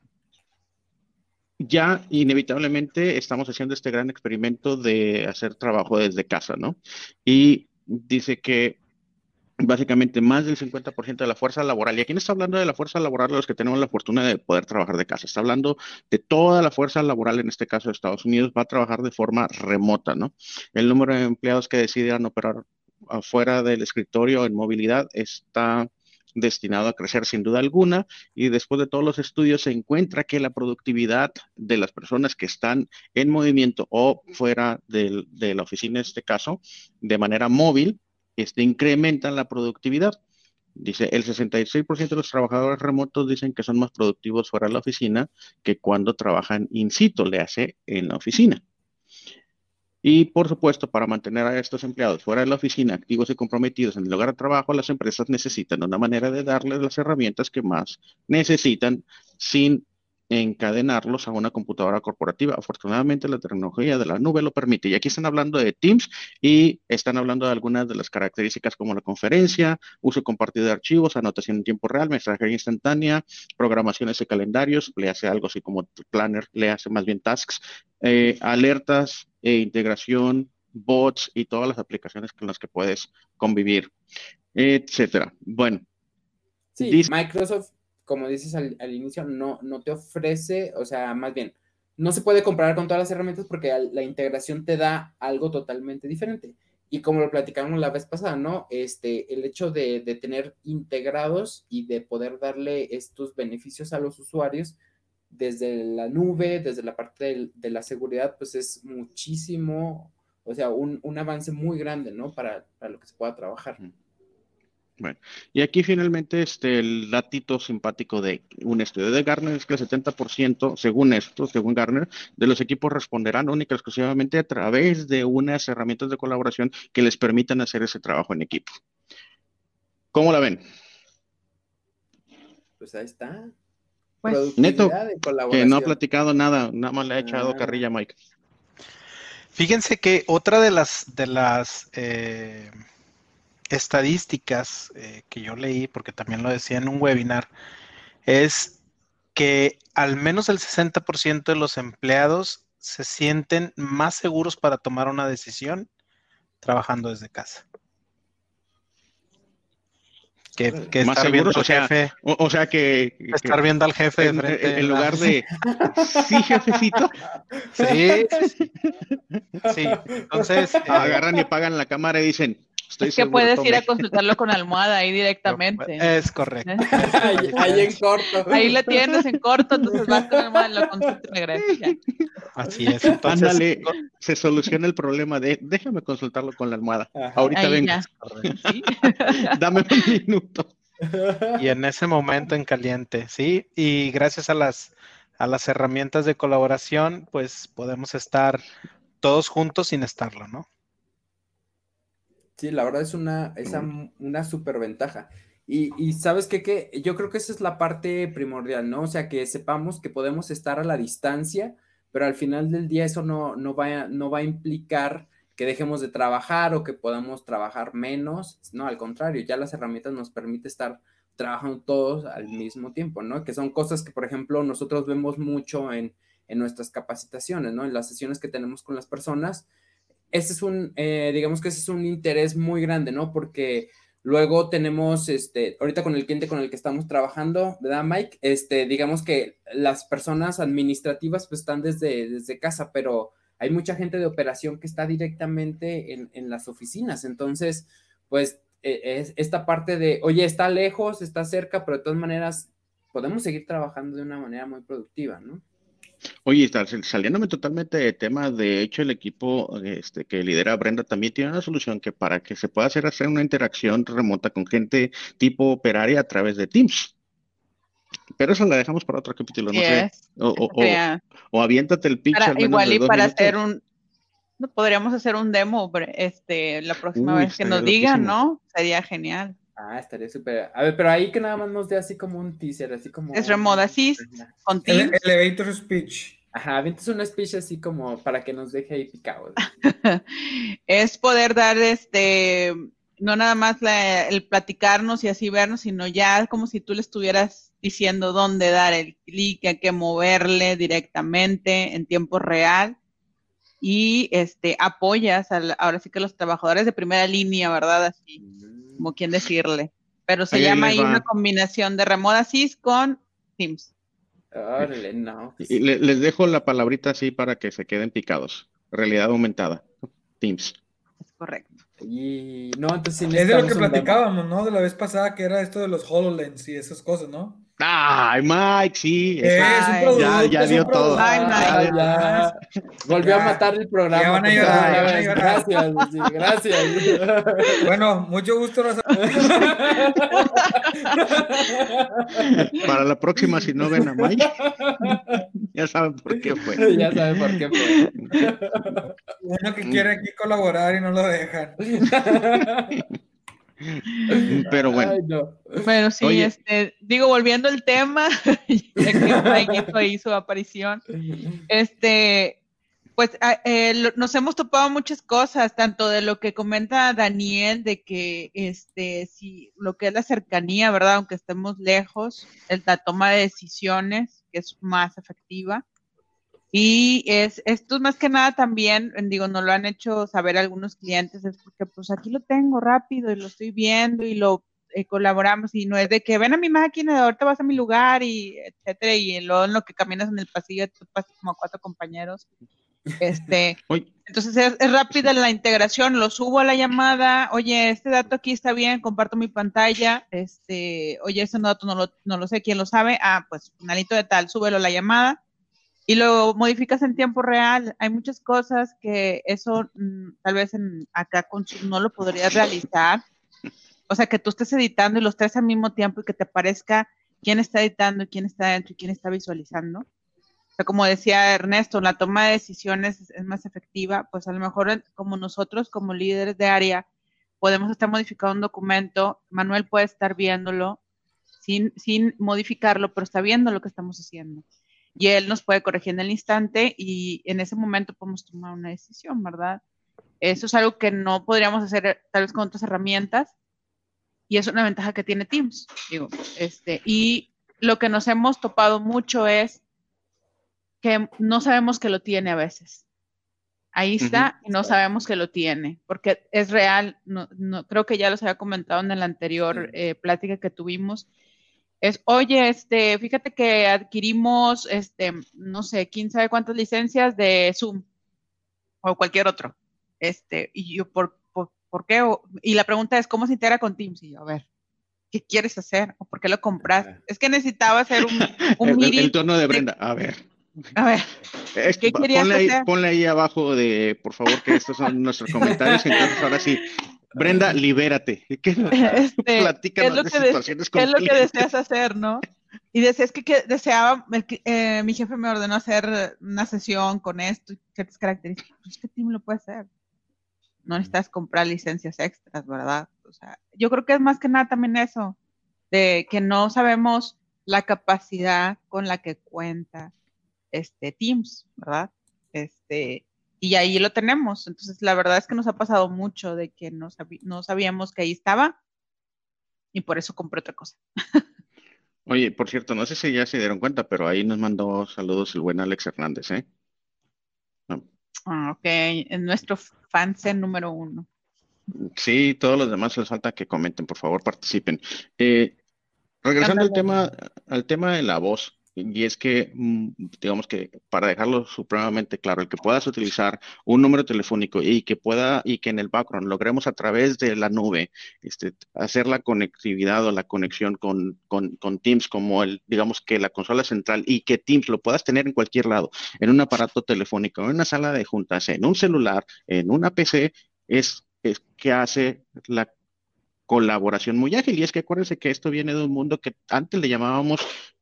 ya inevitablemente estamos haciendo este gran experimento de hacer trabajo desde casa, ¿no? Y dice que básicamente más del 50% de la fuerza laboral. ¿Y aquí no está hablando de la fuerza laboral de los que tenemos la fortuna de poder trabajar de casa? Está hablando de toda la fuerza laboral, en este caso de Estados Unidos, va a trabajar de forma remota, ¿no? El número de empleados que decidan operar afuera del escritorio en movilidad está destinado a crecer sin duda alguna y después de todos los estudios se encuentra que la productividad de las personas que están en movimiento o fuera de la oficina en este caso de manera móvil este, incrementan la productividad. Dice, el 66% de los trabajadores remotos dicen que son más productivos fuera de la oficina que cuando trabajan in situ, le hace en la oficina. Y por supuesto, para mantener a estos empleados fuera de la oficina, activos y comprometidos en el lugar de trabajo, las empresas necesitan una manera de darles las herramientas que más necesitan sin encadenarlos a una computadora corporativa. Afortunadamente la tecnología de la nube lo permite. Y aquí están hablando de Teams y están hablando de algunas de las características como la conferencia, uso compartido de archivos, anotación en tiempo real, mensajería instantánea, programaciones de calendarios, le hace algo así como Planner, le hace más bien tasks, eh, alertas e integración, bots y todas las aplicaciones con las que puedes convivir, etcétera. Bueno. Sí, Microsoft como dices al, inicio, no, no te ofrece, o sea, más bien, no se puede comparar con todas las herramientas porque la integración te da algo totalmente diferente. Y como lo platicamos la vez pasada, ¿no? Este, el hecho de, tener integrados y de poder darle estos beneficios a los usuarios desde la nube, desde la parte de, la seguridad, pues es muchísimo, o sea, un, avance muy grande, ¿no? Para, para, lo que se pueda trabajar. Bueno, y aquí finalmente este, el datito simpático de un estudio de Gartner es que el 70%, según esto, según Gartner, de los equipos responderán única y exclusivamente a través de unas herramientas de colaboración que les permitan hacer ese trabajo en equipo. ¿Cómo la ven? Pues ahí está. Pues, Neto, que no ha platicado nada, nada más le ha echado ah. carrilla a Mike. Fíjense que otra de las, de las eh, estadísticas eh, que yo leí, porque también lo decía en un webinar, es que al menos el 60% de los empleados se sienten más seguros para tomar una decisión trabajando desde casa. Que, estar viendo al jefe. O, sea que, Estar viendo al jefe en, lugar de. sí, jefecito. Sí, sí. Entonces. Agarran y pagan la cámara y dicen: es que puedes ir a consultarlo con almohada ahí directamente. Es correcto. ahí, en corto. Ahí lo tienes en corto, entonces vas con almohada y lo consultas gracias. Así es. Entonces, Ándale, se soluciona el problema de déjame consultarlo con la almohada. Ahorita vengo. Dame un minuto. Y en ese momento en caliente, ¿sí? Y gracias a las, a las herramientas de colaboración, pues podemos estar todos juntos sin estarlo, ¿no? Sí, la verdad es una, esa, una super ventaja. Y, sabes qué, que yo creo que esa es la parte primordial, ¿no? O sea, que sepamos que podemos estar a la distancia, pero al final del día eso no, no, va, no va a implicar que dejemos de trabajar o que podamos trabajar menos, no, al contrario, ya las herramientas nos permiten estar trabajando todos al mismo tiempo, ¿no? Que son cosas que, por ejemplo, nosotros vemos mucho en, en nuestras capacitaciones, ¿no? En las sesiones que tenemos con las personas, ese es un, eh, digamos que ese es un interés muy grande, ¿no? Porque luego tenemos, este, ahorita con el cliente con el que estamos trabajando, ¿verdad, Mike? Este, digamos que las personas administrativas pues están desde, desde casa, pero hay mucha gente de operación que está directamente en, en las oficinas, entonces, pues e, es esta parte de, oye, está lejos, está cerca, pero de todas maneras podemos seguir trabajando de una manera muy productiva, ¿no? Oye, saliéndome totalmente de tema, de hecho el equipo este, que lidera Brenda también tiene una solución que para que se pueda hacer, hacer una interacción remota con gente tipo operaria a través de Teams. Pero eso la dejamos para otro capítulo, no sé. O, aviéntate el pitch. igual y para hacer un, podríamos hacer un demo este, la próxima vez que nos digan, ¿no? Sería genial. Ah, estaría súper. A ver, pero ahí que nada más nos dé así como un teaser, así como. Es remoda, así, con El, elevator speech. Ajá, avientes un speech así como para que nos deje ahí picado. es poder dar este, no nada más el platicarnos y así vernos, sino ya como si tú le estuvieras diciendo dónde dar el clic, a qué moverle directamente en tiempo real y este apoyas ahora sí que los trabajadores de primera línea, ¿verdad? Así, como quien decirle. Pero se llama ahí una combinación de Remote Assist con Teams. Órale, no. Y les dejo la palabrita así para que se queden picados. Realidad aumentada. Teams. Es correcto. Y no, entonces es de lo que platicábamos, ¿no? De la vez pasada que era esto de los HoloLens y esas cosas, ¿no? Ay, Mike, sí. Es, un ya, ya dio todo. Ay, Mike, ya. Volvió a matar el programa. Ya van a llorar, Gracias, sí, gracias. Bueno, mucho gusto. Para la próxima, si no ven a Mike, ya saben por qué fue. Ya saben por qué fue. Uno que quiere aquí colaborar y no lo dejan. Pero bueno. Bueno, sí, este, digo, volviendo al tema, ya que hizo ahí su aparición, este, pues ah, eh, nos hemos topado muchas cosas, tanto de lo que comenta Daniel, de que este, si lo que es la cercanía, ¿verdad? Aunque estemos lejos, la toma de decisiones, que es más efectiva, y es, esto es más que nada también, digo, no lo han hecho saber algunos clientes, es porque pues aquí lo tengo rápido y lo estoy viendo y lo eh, colaboramos y no es de que ven a mi máquina, ahorita vas a mi lugar y etcétera, y luego en lo que caminas en el pasillo tú pasas como cuatro compañeros. Este, entonces es, rápida la integración, lo subo a la llamada, oye, este dato aquí está bien, comparto mi pantalla, este, oye, ese dato no lo, no lo sé, ¿quién lo sabe? Ah, pues finalito de tal, súbelo a la llamada y lo modificas en tiempo real. Hay muchas cosas que eso mm, tal vez en, acá no lo podrías realizar. O sea, que tú estés editando y los tres al mismo tiempo y que te aparezca quién está editando y quién está dentro y quién está visualizando. O sea, como decía Ernesto, la toma de decisiones es, más efectiva, pues a lo mejor como nosotros, como líderes de área, podemos estar modificando un documento, Manuel puede estar viéndolo sin, sin modificarlo, pero está viendo lo que estamos haciendo y él nos puede corregir en el instante y en ese momento podemos tomar una decisión, ¿verdad? Eso es algo que no podríamos hacer tal vez con otras herramientas y es una ventaja que tiene Teams, digo, este, y lo que nos hemos topado mucho es que no sabemos que lo tiene a veces. Ahí está y no sabemos que lo tiene, porque es real, no, creo que ya los había comentado en la anterior eh, plática que tuvimos, es, oye, este, fíjate que adquirimos, este, no sé, quién sabe cuántas licencias de Zoom o cualquier otro. Este, y yo, ¿por, por, qué? y la pregunta es, ¿cómo se integra con Teams? Y yo, a ver, ¿qué quieres hacer? ¿O por qué lo compras? Es que necesitaba hacer un, un el, el, tono de Brenda, a ver. A ver, ¿qué querías ponle, hacer? Ahí, ponle ahí abajo de, por favor, que estos son nuestros comentarios. Entonces, ahora sí, Brenda, libérate. ¿Qué, este, ¿qué es, lo que, es lo que deseas hacer, no? Y decías que, que deseaba, eh, mi jefe me ordenó hacer una sesión con esto, ciertas características. Pues, ¿qué team lo puede hacer? No necesitas comprar licencias extras, ¿verdad? O sea, yo creo que es más que nada también eso, de que no sabemos la capacidad con la que cuenta este Teams, ¿verdad? Este, y ahí lo tenemos. Entonces, la verdad es que nos ha pasado mucho de que no, no sabíamos que ahí estaba y por eso compré otra cosa. Oye, por cierto, no sé si ya se dieron cuenta, pero ahí nos mandó saludos el buen Alex Hernández, ¿eh? Ah, ok, es nuestro fan número uno. Sí, todos los demás les falta que comenten, por favor, participen. Eh, regresando al tema, al tema de la voz, y es que, mm, digamos que para dejarlo supremamente claro, el que puedas utilizar un número telefónico y que pueda, y que en el background logremos a través de la nube este, hacer la conectividad o la conexión con, con, con, Teams como el, digamos que la consola central y que Teams lo puedas tener en cualquier lado, en un aparato telefónico, en una sala de juntas, en un celular, en una PC, es, es que hace la colaboración muy ágil. Y es que acuérdense que esto viene de un mundo que antes le llamábamos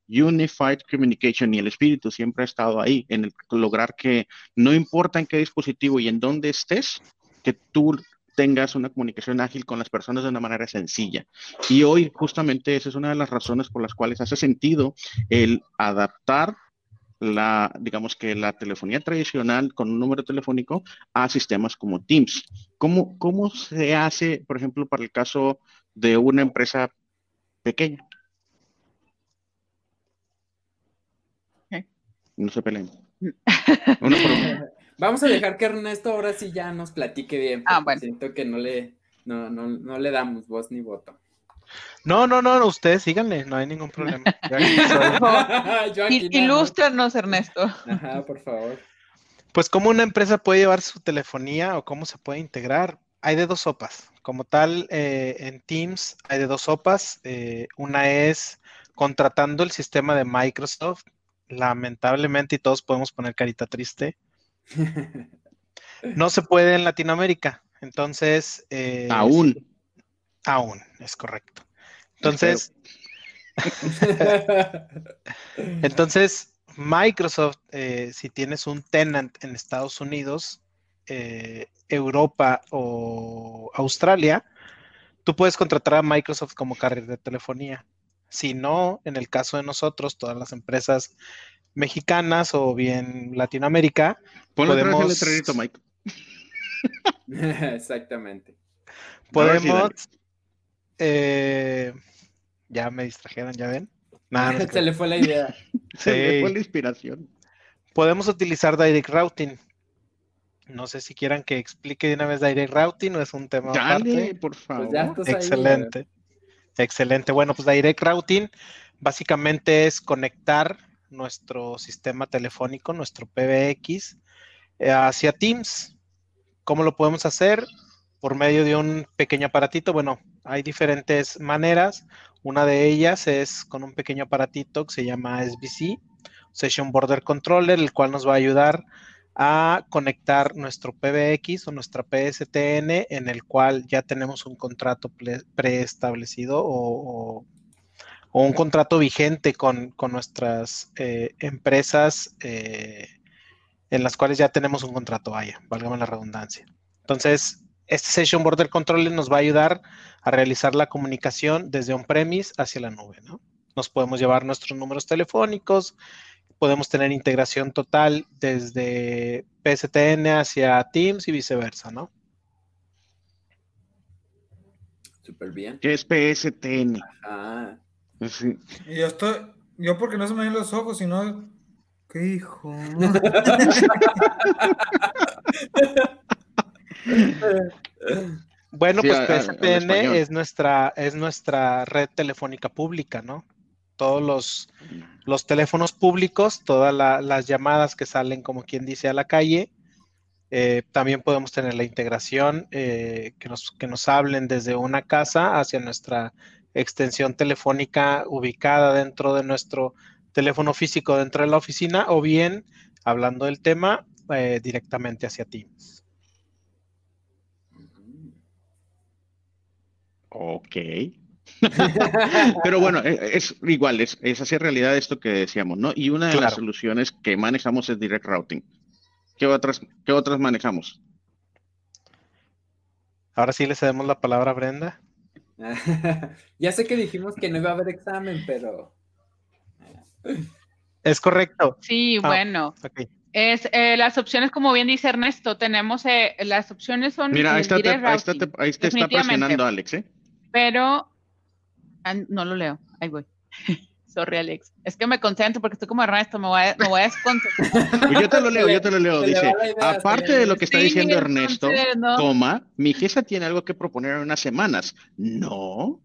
Unified Communication y el espíritu siempre ha estado ahí en el lograr que no importa en qué dispositivo y en dónde estés, que tú tengas una comunicación ágil con las personas de una manera sencilla. Y hoy justamente esa es una de las razones por las cuales hace sentido el adaptar la, digamos que la telefonía tradicional con un número telefónico a sistemas como Teams. ¿Cómo, cómo se hace, por ejemplo, para el caso de una empresa pequeña? No se peleen. Vamos a dejar que Ernesto ahora sí ya nos platique bien. Ah, bueno. Siento que no le, no, no, no le damos voz ni voto. No, no, no, ustedes síganle, no hay ningún problema. Yo aquí soy. Yo aquí Il- nada más. Ilústranos, Ernesto. Ajá, por favor. Pues cómo una empresa puede llevar su telefonía o cómo se puede integrar. Hay de dos sopas. Como tal, eh, en Teams hay de dos sopas. Eh, una es contratando el sistema de Microsoft. Lamentablemente, y todos podemos poner carita triste, no se puede en Latinoamérica. Entonces, eh, Aún. aún, es correcto. Entonces, Entonces, Microsoft, eh, si tienes un tenant en Estados Unidos, eh, Europa o Australia, tú puedes contratar a Microsoft como carrier de telefonía. Si no, en el caso de nosotros, todas las empresas mexicanas o bien Latinoamérica, Ponle el podemos- letrerito, Mike. Exactamente. Podemos... eh, ya me distrajeron, ¿ya ven? Nada, no se le fue la idea. Se Sí. fue la inspiración. Podemos utilizar Direct Routing. No sé si quieran que explique de una vez Direct Routing o es un tema Dale, aparte. por favor. Pues ya estás ahí. Excelente. Bueno, pues Direct Routing básicamente es conectar nuestro sistema telefónico, nuestro PBX, eh, hacia Teams. ¿Cómo lo podemos hacer? Por medio de un pequeño aparatito. Bueno, hay diferentes maneras. Una de ellas es con un pequeño aparatito que se llama SBC, Session Border Controller, el cual nos va a ayudar a conectar nuestro PBX o nuestra PSTN en el cual ya tenemos un contrato preestablecido o, o- o un contrato vigente con, con nuestras eh, empresas eh, en las cuales ya tenemos un contrato, vaya, válgame la redundancia. Entonces, este Session Border Controller nos va a ayudar a realizar la comunicación desde on-premise hacia la nube, ¿no? Nos podemos llevar nuestros números telefónicos, podemos tener integración total desde PSTN hacia Teams y viceversa, ¿no? Súper bien. ¿Qué es PSTN? Ah, Sí. Y yo estoy, yo porque no se me ven los ojos, sino, ¿qué hijo? Bueno, Sí, pues PSTN es nuestra, es nuestra red telefónica pública, ¿no? Todos los, los teléfonos públicos, todas la- las llamadas que salen, como quien dice, a la calle. eh, también podemos tener la integración eh, que, nos, que nos hablen desde una casa hacia nuestra extensión telefónica ubicada dentro de nuestro teléfono físico dentro de la oficina o bien, hablando del tema, eh, directamente hacia Teams. Ok. Pero bueno, e- es igual, es, es hacer realidad esto que decíamos, ¿no? Y una de las soluciones que manejamos es Direct Routing. ¿Qué otras, qué otras manejamos? Ahora sí le cedemos la palabra a Brenda. ya sé que dijimos que no iba a haber examen, pero Es correcto. Sí, Ah. bueno. Es, eh, las opciones, como bien dice Ernesto, tenemos, eh, las opciones son Mira, ahí está, te- ahí está, te- ahí te está presionando Alex, ¿eh? pero ah, no lo leo, ahí voy. Sorry, Alex. Es que me concentro porque estoy como Ernesto, me voy a, me voy a desconcentrar. Pues yo te lo leo, yo te lo leo. Dice, aparte de lo que está Sí, diciendo Ernesto, coma, mi jefa tiene algo que proponer en unas semanas. No,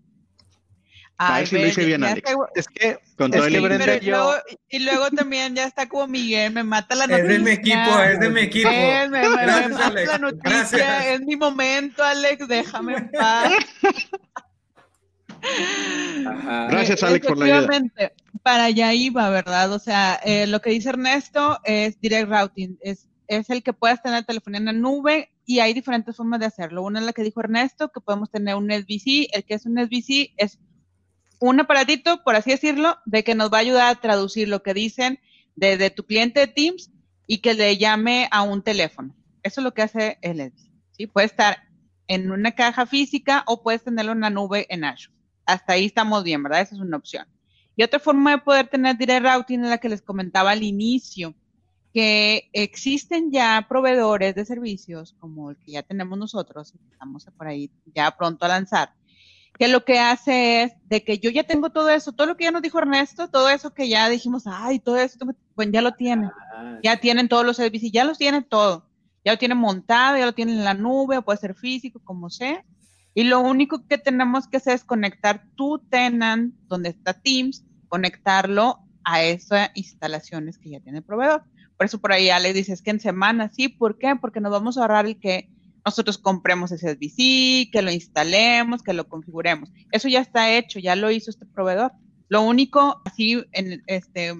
A ver si lo hice bien, Alex. está- Es que, con Es todo el que Sí, Brenda yo- luego, y luego también ya está como Miguel, me mata la Es noticia. de mi equipo, es de mi equipo. Me, me- me Gracias, mata Alex. la noticia, Gracias. es mi momento, Alex, déjame en paz. Ajá. Gracias, Alex, por la ayuda. Para allá iba, ¿verdad? O sea, eh, lo que dice Ernesto es direct routing, es, es el que puedas tener telefonía en la nube y hay diferentes formas de hacerlo. Una es la que dijo Ernesto, que podemos tener un SBC, el que es un SBC es un aparatito, por así decirlo, de que nos va a ayudar a traducir lo que dicen desde tu cliente de Teams y que le llame a un teléfono. Eso es lo que hace el SBC, ¿sí? Puede estar en una caja física o puedes tenerlo en la nube en Azure. Hasta ahí estamos bien, ¿verdad? Esa es una opción. Y otra forma de poder tener direct routing es la que les comentaba al inicio, que existen ya proveedores de servicios como el que ya tenemos nosotros, estamos por ahí ya pronto a lanzar, que lo que hace es de que yo ya tengo todo eso, todo lo que ya nos dijo Ernesto, todo eso que ya dijimos, ay, todo eso, pues ya lo tienen. Ah, ya tienen todos los servicios, ya los tienen todo. Ya lo tienen montado, ya lo tienen en la nube, puede ser físico, como sea. Y lo único que tenemos que hacer es conectar tu tenant, donde está Teams, conectarlo a esas instalaciones que ya tiene el proveedor. Por eso por ahí ya le dices que en semana, sí, ¿por qué? Porque nos vamos a ahorrar el que nosotros compremos ese SBC, que lo instalemos, que lo configuremos. Eso ya está hecho, ya lo hizo este proveedor. Lo único, así, en este,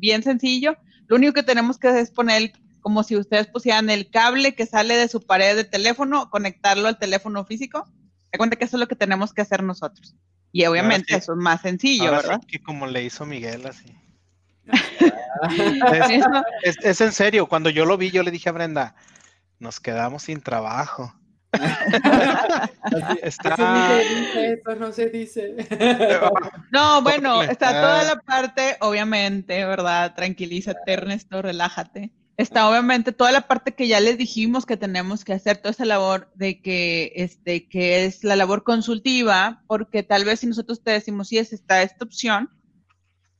bien sencillo, lo único que tenemos que hacer es poner, como si ustedes pusieran el cable que sale de su pared de teléfono, conectarlo al teléfono físico. Me cuenta que eso es lo que tenemos que hacer nosotros. Y obviamente eso es más sencillo, ¿verdad? que como le hizo Miguel así. es, en serio, cuando yo lo vi, yo le dije a Brenda, nos quedamos sin trabajo. está... no se dice. no, bueno, está toda la parte, obviamente, ¿verdad? Tranquilízate, Ernesto, relájate. Está obviamente toda la parte que ya les dijimos que tenemos que hacer, toda esa labor de que, este, que es la labor consultiva, porque tal vez si nosotros te decimos, sí, es esta, esta opción,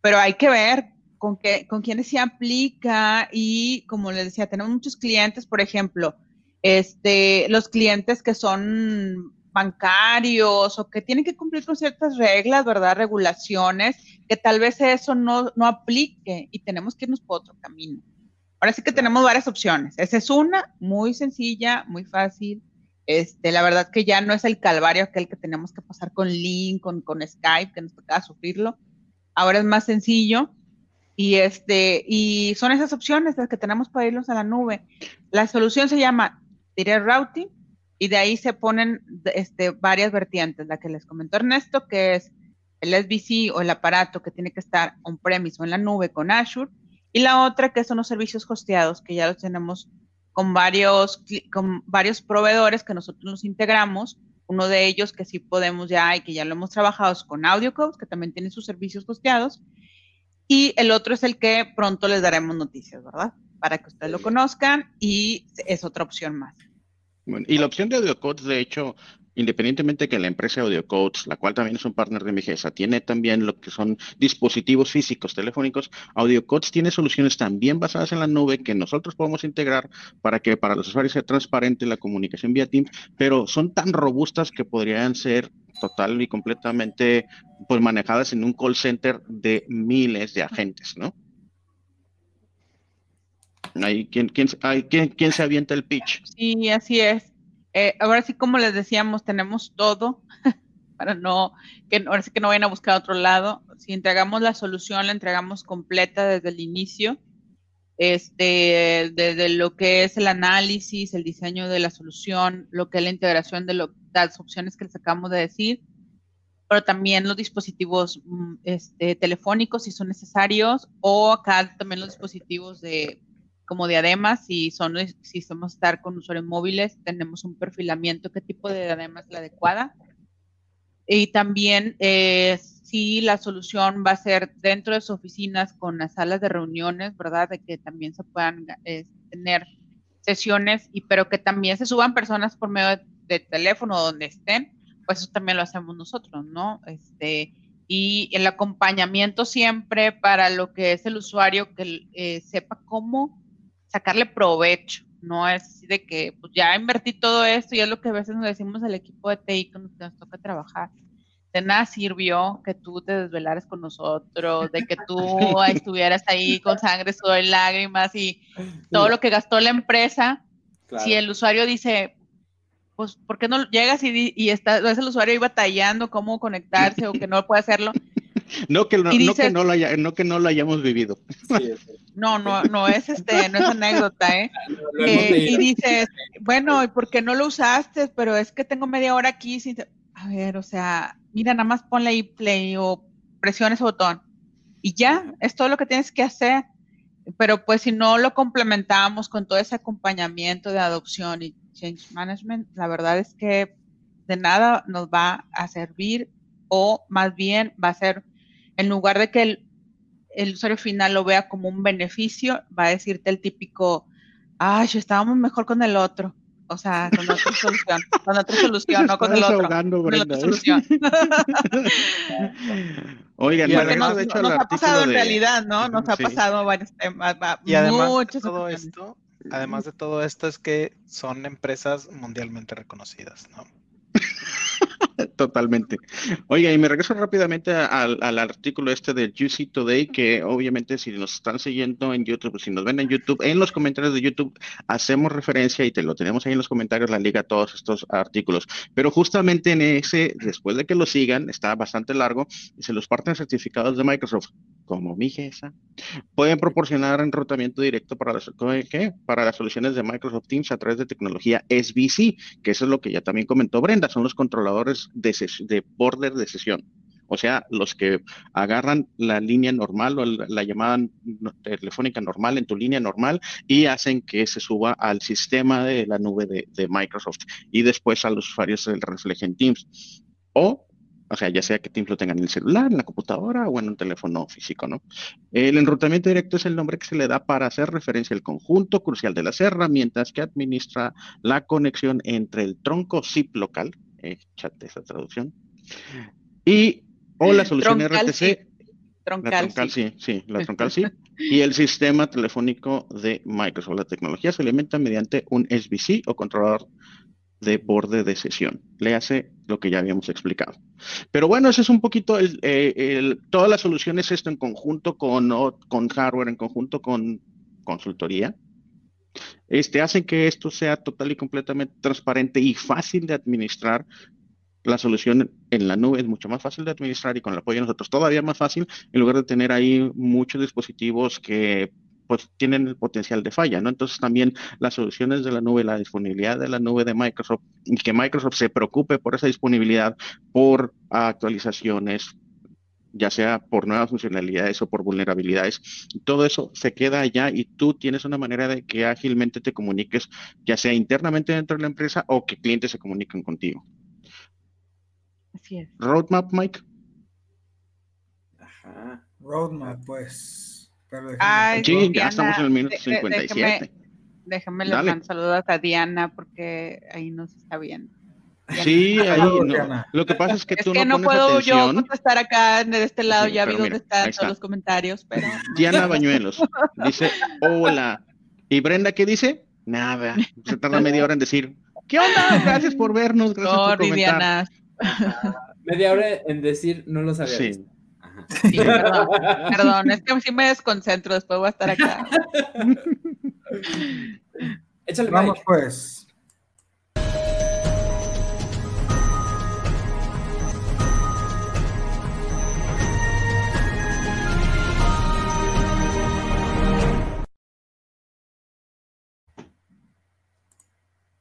pero hay que ver con, qué, con quiénes se aplica y, como les decía, tenemos muchos clientes, por ejemplo, este, los clientes que son bancarios o que tienen que cumplir con ciertas reglas, ¿verdad? Regulaciones, que tal vez eso no, no aplique y tenemos que irnos por otro camino. Ahora sí que tenemos varias opciones. Esa es una, muy sencilla, muy fácil. Este, la verdad que ya no es el calvario aquel que tenemos que pasar con Link, con, con Skype, que nos tocaba sufrirlo. Ahora es más sencillo. Y, este, y son esas opciones las que tenemos para irnos a la nube. La solución se llama Direct Routing y de ahí se ponen este, varias vertientes. La que les comentó Ernesto, que es el SBC o el aparato que tiene que estar on-premise o en la nube con Azure. Y la otra que son los servicios hosteados, que ya los tenemos con varios, con varios proveedores que nosotros los integramos. Uno de ellos que sí podemos ya y que ya lo hemos trabajado es con AudioCodes, que también tiene sus servicios hosteados. Y el otro es el que pronto les daremos noticias, ¿verdad? Para que ustedes lo conozcan y es otra opción más. Bueno, y la opción de AudioCodes, de hecho, independientemente que la empresa AudioCodes, la cual también es un partner de Migesa, tiene también lo que son dispositivos físicos telefónicos, AudioCodes tiene soluciones también basadas en la nube que nosotros podemos integrar para que para los usuarios sea transparente la comunicación vía Teams, pero son tan robustas que podrían ser total y completamente pues manejadas en un call center de miles de agentes, ¿no? Ahí, ¿quién, quién, quién, se avienta el pitch? Sí, así es. Eh, ahora sí, como les decíamos, tenemos todo para no, que ahora sí que no vayan a buscar a otro lado. Si entregamos la solución, la entregamos completa desde el inicio, este, desde lo que es el análisis, el diseño de la solución, lo que es la integración de las opciones que les acabamos de decir, pero también los dispositivos mm, este, telefónicos si son necesarios, o acá también los dispositivos de como diademas, si son, si somos estar con usuarios móviles, tenemos un perfilamiento, qué tipo de diadema es la adecuada. Y también eh, si la solución va a ser dentro de sus oficinas con las salas de reuniones, ¿verdad? De que también se puedan eh, tener sesiones, y pero que también se suban personas por medio de, teléfono donde estén, pues eso también lo hacemos nosotros, ¿no? Este, y el acompañamiento siempre para lo que es el usuario que eh, sepa cómo sacarle provecho. No es así de que pues ya invertí todo esto y es lo que a veces nos decimos al equipo de TI que nos, toca trabajar. De nada sirvió que tú te desvelaras con nosotros, de que tú estuvieras ahí con sangre, sudor y lágrimas y todo lo que gastó la empresa. Si el usuario dice, pues, ¿por qué no llegas y, y está, es el usuario ahí batallando cómo conectarse o que no puede hacerlo? No que, no, que no, lo haya, no que no lo hayamos vivido. no, no, no es este, no es anécdota, ¿eh? eh y dices, bueno, ¿y por qué no lo usaste? Pero es que tengo media hora aquí sin... A ver, o sea, mira, nada más ponle ahí play o presiona ese botón. Y ya, es todo lo que tienes que hacer. Pero pues si no lo complementamos con todo ese acompañamiento de adopción y change management, la verdad es que de nada nos va a servir o más bien va a ser en lugar de que el, usuario final lo vea como un beneficio, va a decirte el típico, ay, estábamos mejor con el otro. O sea, con otra solución, con otra solución, no con el otro. Ahogando, con otra ¿eh? solución. Oigan, Y además, nos, de hecho, nos ha pasado en realidad, ¿no? Nos ha Sí. pasado varios temas, Y además de todo esto, además de todo esto es que son empresas mundialmente reconocidas, ¿no? Totalmente. Oiga, y me regreso rápidamente al, al artículo este del UC Today, que obviamente si nos están siguiendo en YouTube, si nos ven en YouTube, en los comentarios de YouTube hacemos referencia y te lo tenemos ahí en los comentarios, la liga, todos estos artículos. Pero justamente en ese, después de que lo sigan, está bastante largo, se los parten certificados de Microsoft, como mi GESA, pueden proporcionar enrutamiento directo para las, ¿qué? para las soluciones de Microsoft Teams a través de tecnología SBC, que eso es lo que ya también comentó Brenda, son los controladores de, de border de sesión. O sea, los que agarran la línea normal o la, la llamada telefónica normal en tu línea normal y hacen que se suba al sistema de la nube de, de Microsoft y después a los usuarios se reflejen Teams. O, o sea, ya sea que Teams lo tengan en el celular, en la computadora o en un teléfono físico, ¿no? El enrutamiento directo es el nombre que se le da para hacer referencia al conjunto crucial de las herramientas que administra la conexión entre el tronco zip local, échate esa traducción, y o la solución Troncal RTC, la Troncal, troncal sí. sí, sí, la troncal sí, y el sistema telefónico de Microsoft. La tecnología se alimenta mediante un SBC o controlador de borde de sesión. Le hace lo que ya habíamos explicado. Pero bueno, ese es un poquito eh, todas las soluciones esto en conjunto con, con hardware, en conjunto con consultoría. Este, hacen que esto sea total y completamente transparente y fácil de administrar. La solución en la nube es mucho más fácil de administrar y con el apoyo de nosotros todavía más fácil, en lugar de tener ahí muchos dispositivos que pues tienen el potencial de falla, ¿no? Entonces también las soluciones de la nube, la disponibilidad de la nube de Microsoft y que Microsoft se preocupe por esa disponibilidad, por actualizaciones, ya sea por nuevas funcionalidades o por vulnerabilidades, todo eso se queda allá y tú tienes una manera de que ágilmente te comuniques, ya sea internamente dentro de la empresa o que clientes se comuniquen contigo. Así es. Roadmap, Mike. Ajá. Roadmap, pues. Pero déjame- Ay, Sí, ya Diana, estamos en el minuto de- de- 57. Déjame, déjame le mando saludos a Diana porque ahí nos está viendo. Sí, ahí no. Lo que pasa es que Es tú que no no pones puedo yo contestar acá de este lado, Sí, ya vi pero dónde mira, están todos los comentarios, pero Diana Bañuelos dice, hola. ¿Y Brenda qué dice? Nada. Se tarda media hora en decir, ¿qué onda? Gracias por vernos, gracias por sorry, comentar. Diana. Media hora en decir, no los había Sí. Sí, perdón, perdón, es que sí me desconcentro, después voy a estar acá. Échale, Vamos, Mike. pues.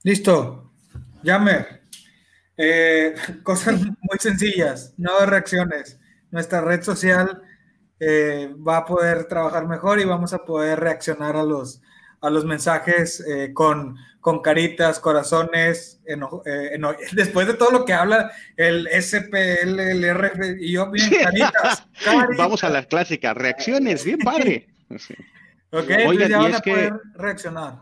Listo. Yammer. Eh, cosas muy sencillas, nuevas reacciones. Nuestra red social eh, va a poder trabajar mejor y vamos a poder reaccionar a los, a los mensajes eh, con, con caritas, corazones. eno- eh, eno- después de todo lo que habla el SPL, el RF, y yo, bien, caritas. caritas. Vamos a la clásica, reacciones, bien padre. Ok, Oigan, ya van a que- poder reaccionar.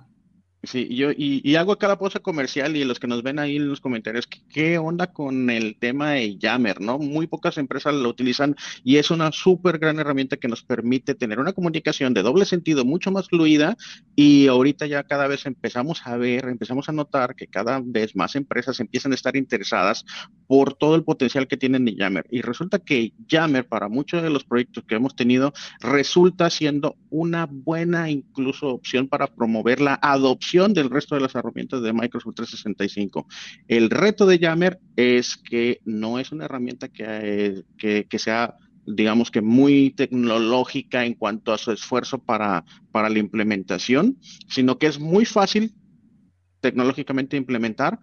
Sí, yo, y, y hago la pausa comercial y los que nos ven ahí en los comentarios, ¿qué, qué onda con el tema de Yammer, no? Muy pocas empresas lo utilizan y es una súper gran herramienta que nos permite tener una comunicación de doble sentido mucho más fluida y ahorita ya cada vez empezamos a ver, empezamos a notar que cada vez más empresas empiezan a estar interesadas por todo el potencial que tienen de Yammer. Y resulta que Yammer, para muchos de los proyectos que hemos tenido, resulta siendo una buena incluso opción para promover la adopción del resto de las herramientas de Microsoft 365. El reto de Yammer es que no es una herramienta que, eh, que, que sea digamos que muy tecnológica en cuanto a su esfuerzo para, para la implementación, sino que es muy fácil tecnológicamente implementar,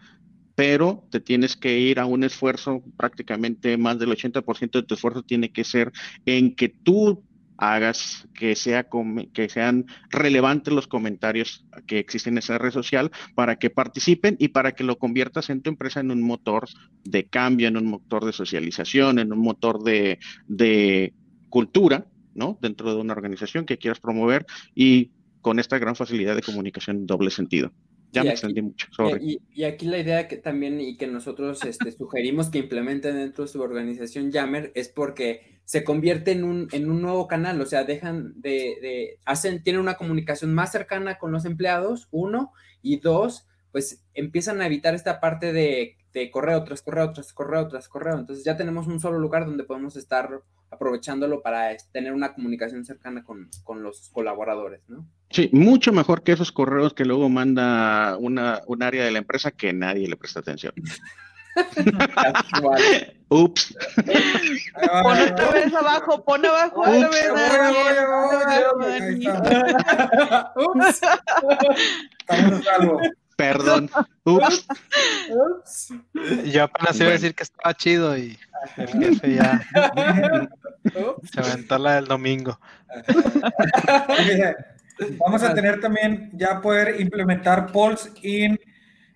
pero te tienes que ir a un esfuerzo, prácticamente más del 80% de tu esfuerzo tiene que ser en que tú hagas que, sea que sean relevantes los comentarios que existen en esa red social para que participen y para que lo conviertas en tu empresa en un motor de cambio, en un motor de socialización, en un motor de, de cultura, ¿no? Dentro de una organización que quieras promover y con esta gran facilidad de comunicación en doble sentido. Ya me extendí mucho. Y, aquí la idea que también y que nosotros este, sugerimos que implementen dentro de su organización Yammer es porque se convierte en un, en un nuevo canal, o sea, dejan de, de, hacen, tienen una comunicación más cercana con los empleados, uno, y dos, pues empiezan a evitar esta parte de, de correo tras correo tras correo tras correo. Entonces ya tenemos un solo lugar donde podemos estar aprovechándolo para tener una comunicación cercana con, los colaboradores, ¿no? Sí, mucho mejor que esos correos que luego manda una, un área de la empresa que nadie le presta atención. Ups. Pon otra vez abajo, pon abajo otra vez. Ups. Estamos salvo. Perdón. Ups. Ups. Yo apenas iba a decir que estaba chido y el jefe ya se aventó la del domingo. Vamos a tener también ya poder implementar polls in,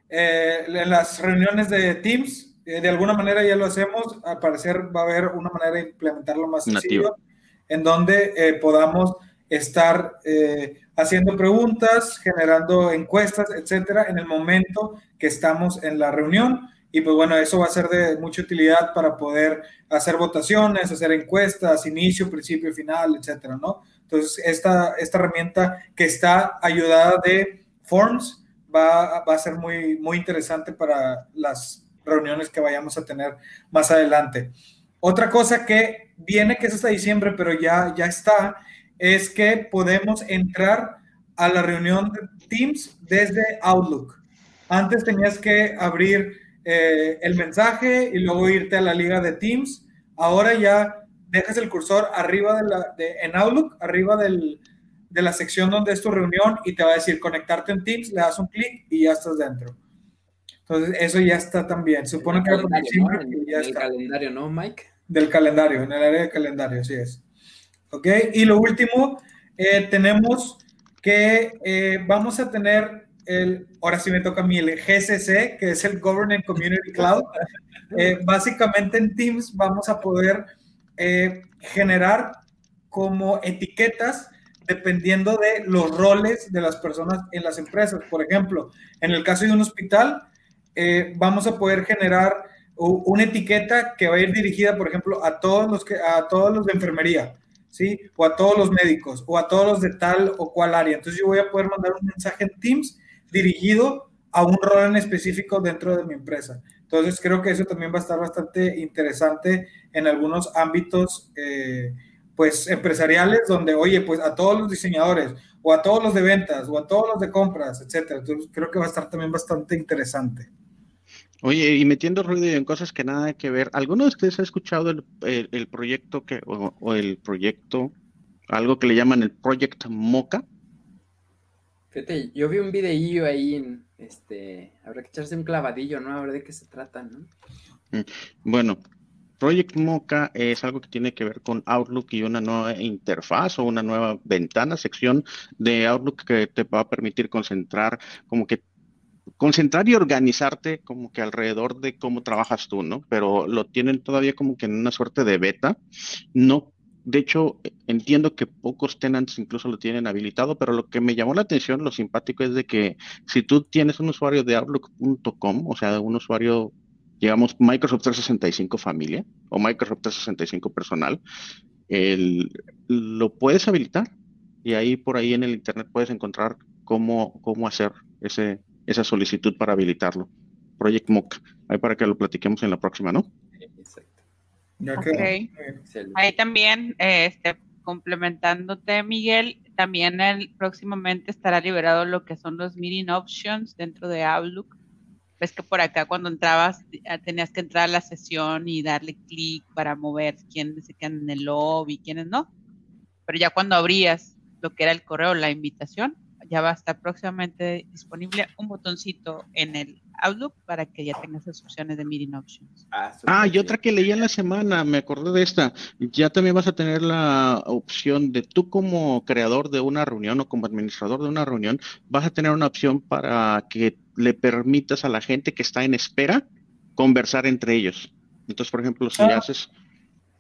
eh, en las reuniones de Teams. Eh, de alguna manera ya lo hacemos. Al parecer va a haber una manera de implementarlo más sencillo, en donde eh, podamos estar eh, haciendo preguntas, generando encuestas, etcétera, en el momento que estamos en la reunión. Y pues bueno, eso va a ser de mucha utilidad para poder hacer votaciones, hacer encuestas, inicio, principio, final, etcétera, ¿no? Entonces, esta, esta herramienta que está ayudada de Forms va, va a ser muy, muy interesante para las reuniones que vayamos a tener más adelante. Otra cosa que viene, que es hasta diciembre, pero ya, ya está, es que podemos entrar a la reunión de Teams desde Outlook. Antes tenías que abrir eh, el mensaje y luego irte a la liga de Teams. Ahora ya dejas el cursor arriba de la, en Outlook, arriba del, de la sección donde es tu reunión y te va a decir conectarte en Teams, le das un clic y ya estás dentro. Entonces, eso ya está también. Supone que el calendario, ¿no, Mike? Del calendario, en el área de calendario, así es. ¿Ok? Y lo último, eh, tenemos que eh, vamos a tener el, ahora sí me toca a mí, el GCC, que es el Government Community Cloud. Eh, básicamente en Teams vamos a poder generar como etiquetas dependiendo de los roles de las personas en las empresas. Por ejemplo, en el caso de un hospital, vamos a poder generar una etiqueta que va a ir dirigida, por ejemplo, a todos los que a todos los de enfermería. ¿Sí? O a todos los médicos, o a todos los de tal o cual área. Entonces yo voy a poder mandar un mensaje en Teams dirigido a un rol en específico dentro de mi empresa. Entonces creo que eso también va a estar bastante interesante en algunos ámbitos, eh, pues empresariales, donde, oye, pues a todos los diseñadores, o a todos los de ventas, o a todos los de compras, etcétera. Entonces creo que va a estar también bastante interesante. Oye, y metiendo ruido en cosas que nada que ver, ¿alguno de ustedes ha escuchado el, proyecto que, o, el proyecto, algo que le llaman el Project Mocha? Fíjate, yo vi un videillo ahí en, este, habrá que echarse un clavadillo, ¿no? A ver de qué se trata, ¿no? Mm, bueno, Project Mocha es algo que tiene que ver con Outlook y una nueva interfaz o una nueva ventana, sección de Outlook que te va a permitir concentrar como que concentrar y organizarte como que alrededor de cómo trabajas tú, ¿no? Pero lo tienen todavía como que en una suerte de beta. No, de hecho, entiendo que pocos tenants incluso lo tienen habilitado, pero lo que me llamó la atención, lo simpático es de que si tú tienes un usuario de Outlook.com, o sea, un usuario, digamos, Microsoft 365 familia o Microsoft 365 personal, lo puedes habilitar y ahí por ahí en el internet puedes encontrar cómo, cómo hacer ese, esa solicitud para habilitarlo. Project MOOC, ahí para que lo platiquemos en la próxima, ¿no? Exacto. Ahí también, este, complementándote, Miguel, también el, próximamente estará liberado lo que son los meeting options dentro de Outlook. Ves que por acá cuando entrabas tenías que entrar a la sesión y darle clic para mover quiénes se quedan en el lobby, quiénes no. Pero ya cuando abrías lo que era el correo, la invitación, ya va a estar próximamente disponible un botoncito en el Outlook para que ya tengas esas opciones de Meeting Options. Ah, ah y otra que leí en la semana, me acordé de esta, ya también vas a tener la opción de tú como creador de una reunión o como administrador de una reunión, vas a tener una opción para que le permitas a la gente que está en espera conversar entre ellos. Entonces, por ejemplo, si ah. haces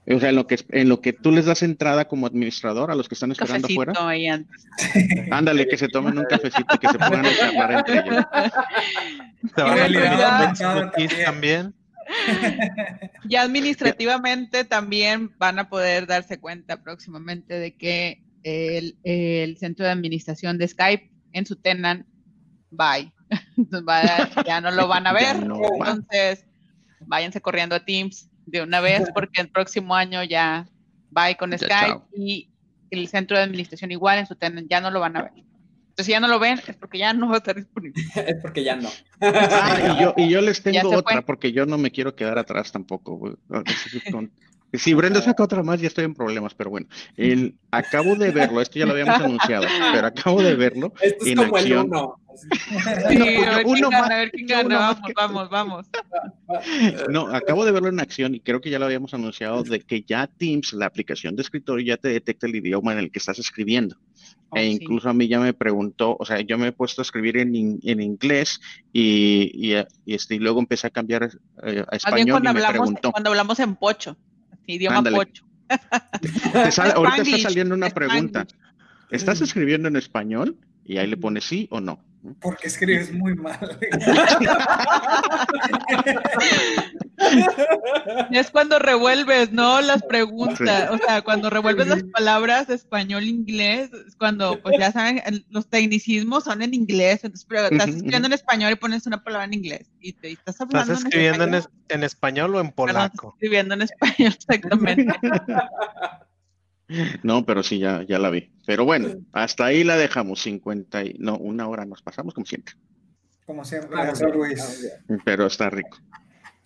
O sea, en lo que en lo que tú les das entrada como administrador a los que están esperando afuera. Ahí antes. Ándale, que se tomen un cafecito y que se pongan a charlar entre ellos. Se van a olvidar también. Ya administrativamente también van a poder darse cuenta próximamente de que el, el centro de administración de Skype en su tenant, bye. ya no lo van a ver. Entonces, váyanse corriendo a Teams de una vez porque el próximo año ya bye con Skype y el centro de administración igual en su tenant ya no lo van a ver. Entonces, si ya no lo ven, es porque ya no va a estar disponible. es porque ya no. Ah, y, yo, y yo les tengo otra, porque yo no me quiero quedar atrás tampoco. Si Brenda saca otra más, ya estoy en problemas, pero bueno. El, acabo de verlo, esto ya lo habíamos anunciado, pero acabo de verlo esto es en como acción. El uno. Sí, no, a ver quién gana, a ver quién gana, vamos, vamos, vamos. No, acabo de verlo en acción y creo que ya lo habíamos anunciado de que ya Teams, la aplicación de escritorio, ya te detecta el idioma en el que estás escribiendo. Oh, e incluso a mí ya me preguntó, o sea, yo me he puesto a escribir en, en inglés y, y, y, este, y luego empecé a cambiar eh, a español cuando y me hablamos, preguntó. Cuando hablamos en pocho idioma Ándale. pocho. Sale, ahorita está saliendo una pregunta. ¿Estás escribiendo en español? Y ahí le pones sí o no. Porque escribes muy mal. Es cuando revuelves, ¿no? Las preguntas, o sea, cuando revuelves las palabras español-inglés, es cuando, pues ya saben, los tecnicismos son en inglés, entonces, pero estás escribiendo en español y pones una palabra en inglés y te y estás ¿Estás hablando escribiendo en, español. es- en español o en Perdón, estás polaco? escribiendo en español, exactamente. No, pero sí, ya, ya la vi. Pero bueno, hasta ahí la dejamos. 50 y, no, una hora nos pasamos como siempre. Como siempre, Ah, Luis. ah, Pero está rico.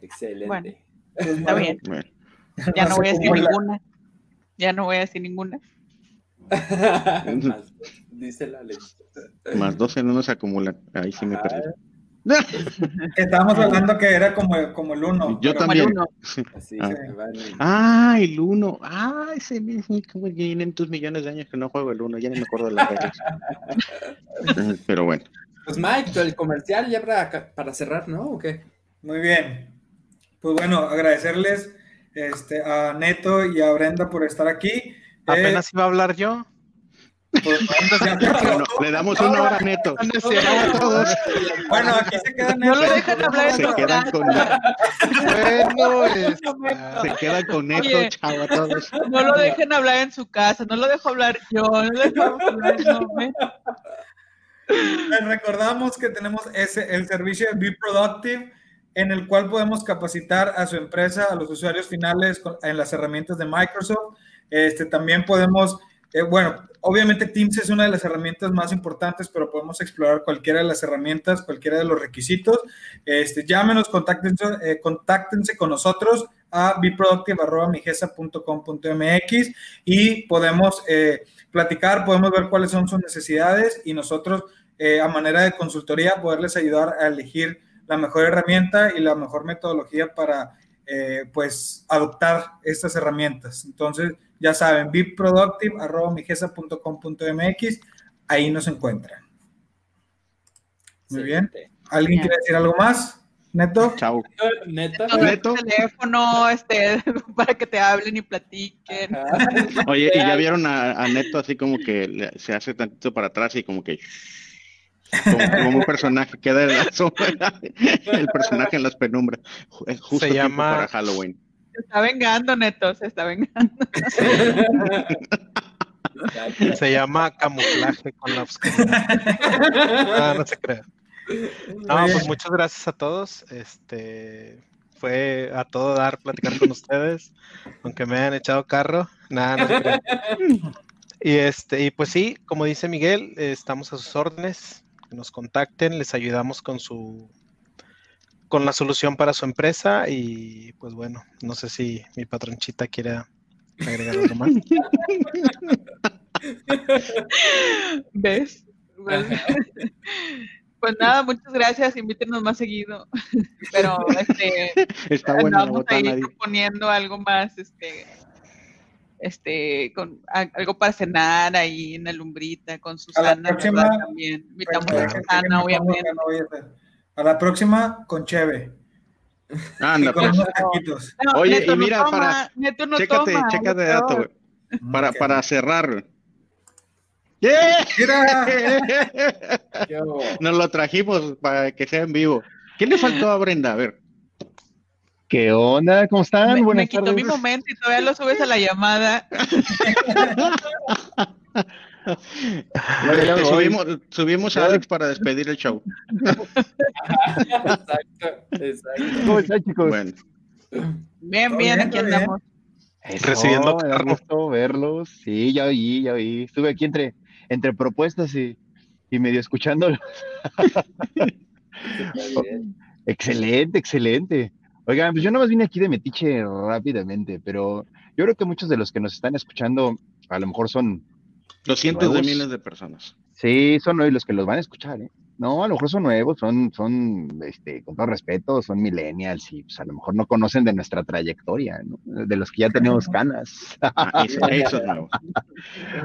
Excelente. Bueno. Pues, Está bien, Bueno, ya no voy a decir acumula. ninguna. Ya no voy a decir ninguna. Más, Dice la ley. más 12 no nos acumulan. Ahí sí me perdí. Estábamos hablando que era como, como el uno. Yo pero- Como el también. uno. Así Ah. se van. Ah, el 1. Ah, ese mismo. Como tienen tus millones de años que no juego el 1. Ya ni me acuerdo de las reglas. Eh, Pero bueno. Pues Mike, el comercial ya para, para cerrar, ¿no? ¿O qué? Muy bien. Pues bueno, agradecerles este, a Neto y a Brenda por estar aquí. Eh, Apenas iba a hablar yo. pues, ya se acabó. Bueno, le damos una hora neto. Todos. Bueno, aquí se quedan No lo dejan hablar en Se su quedan casa. con, Bueno, se quedan con neto. Oye. Chao a todos. No lo dejen hablar en su casa, no lo dejo hablar yo, no lo dejo hablar no, me- Les recordamos que tenemos ese, el servicio de Be Productive, en el cual podemos capacitar a su empresa, a los usuarios finales en las herramientas de Microsoft. Este, también podemos, eh, bueno, obviamente Teams es una de las herramientas más importantes, pero podemos explorar cualquiera de las herramientas, cualquiera de los requisitos. Este, llámenos, contáctense, eh, contáctense con nosotros a beproductive.migesa.com.mx y podemos eh, platicar, podemos ver cuáles son sus necesidades y nosotros a manera de consultoría poderles ayudar a elegir la mejor herramienta y la mejor metodología para pues adoptar estas herramientas. Entonces, ya saben, beproductive.migesa.com.mx, ahí nos encuentran. Muy bien. ¿Alguien quiere decir algo más? Neto. Chao. Neto. el teléfono, este, para que te hablen y platiquen. Ajá. Oye, y ya vieron a, a Neto así como que se hace tantito para atrás y como que como, como un personaje queda en la sombra, el personaje en las penumbras. Justo Se llama- para Halloween. Se está vengando, Neto, se está vengando. Se llama camuflaje con la oscuridad. Ah, no se crea. No, pues muchas gracias a todos. Este fue a todo dar platicar con ustedes, aunque me hayan echado carro. Nada, no se crean. Y este, y pues sí, como dice Miguel, eh, estamos a sus órdenes. Que nos contacten, les ayudamos con su con la solución para su empresa. Y pues bueno, no sé si mi patronchita quiera agregar algo más. ¿Ves? Pues, pues nada, muchas gracias, invítenos más seguido. Pero este Está la botana. di. proponiendo algo más, este, este, con a- algo para cenar ahí en la lumbrita con Susana, ¿verdad? próxima- También invitamos Para a Susana, obviamente. No a la próxima con Cheve. Anda, Y con pues. unos taquitos. No, Oye, Neto y no mira, toma, para- Neto no Chécate, toma, chécate Neto. dato, güey. Para, Ok. para cerrar. ¡Yeah! Mira, Nos lo trajimos para que sea en vivo. ¿Qué le faltó a Brenda? A ver. ¿Qué onda? ¿Cómo están? Me, Buenas me quitó tardes. mi momento y todavía lo subes a la llamada. Subimos, subimos a Alex para despedir el show. Exacto, exacto. ¿Cómo están, chicos? Bueno, Bien, bien, aquí andamos. Eso, Recibiendo gusto verlos. Sí, ya oí, ya oí. Estuve aquí entre, entre propuestas y, y medio bien. Excelente, excelente. Oigan, pues yo nomás vine aquí de metiche rápidamente, pero yo creo que muchos de los que nos están escuchando a lo mejor son, los cientos de miles de personas. sí, son hoy los que los van a escuchar, ¿eh? No, a lo mejor son nuevos, son, son, este, con todo respeto, son millennials y pues a lo mejor no conocen de nuestra trayectoria, ¿no? De los que ya tenemos canas. Ah, eso, eso es nuevo.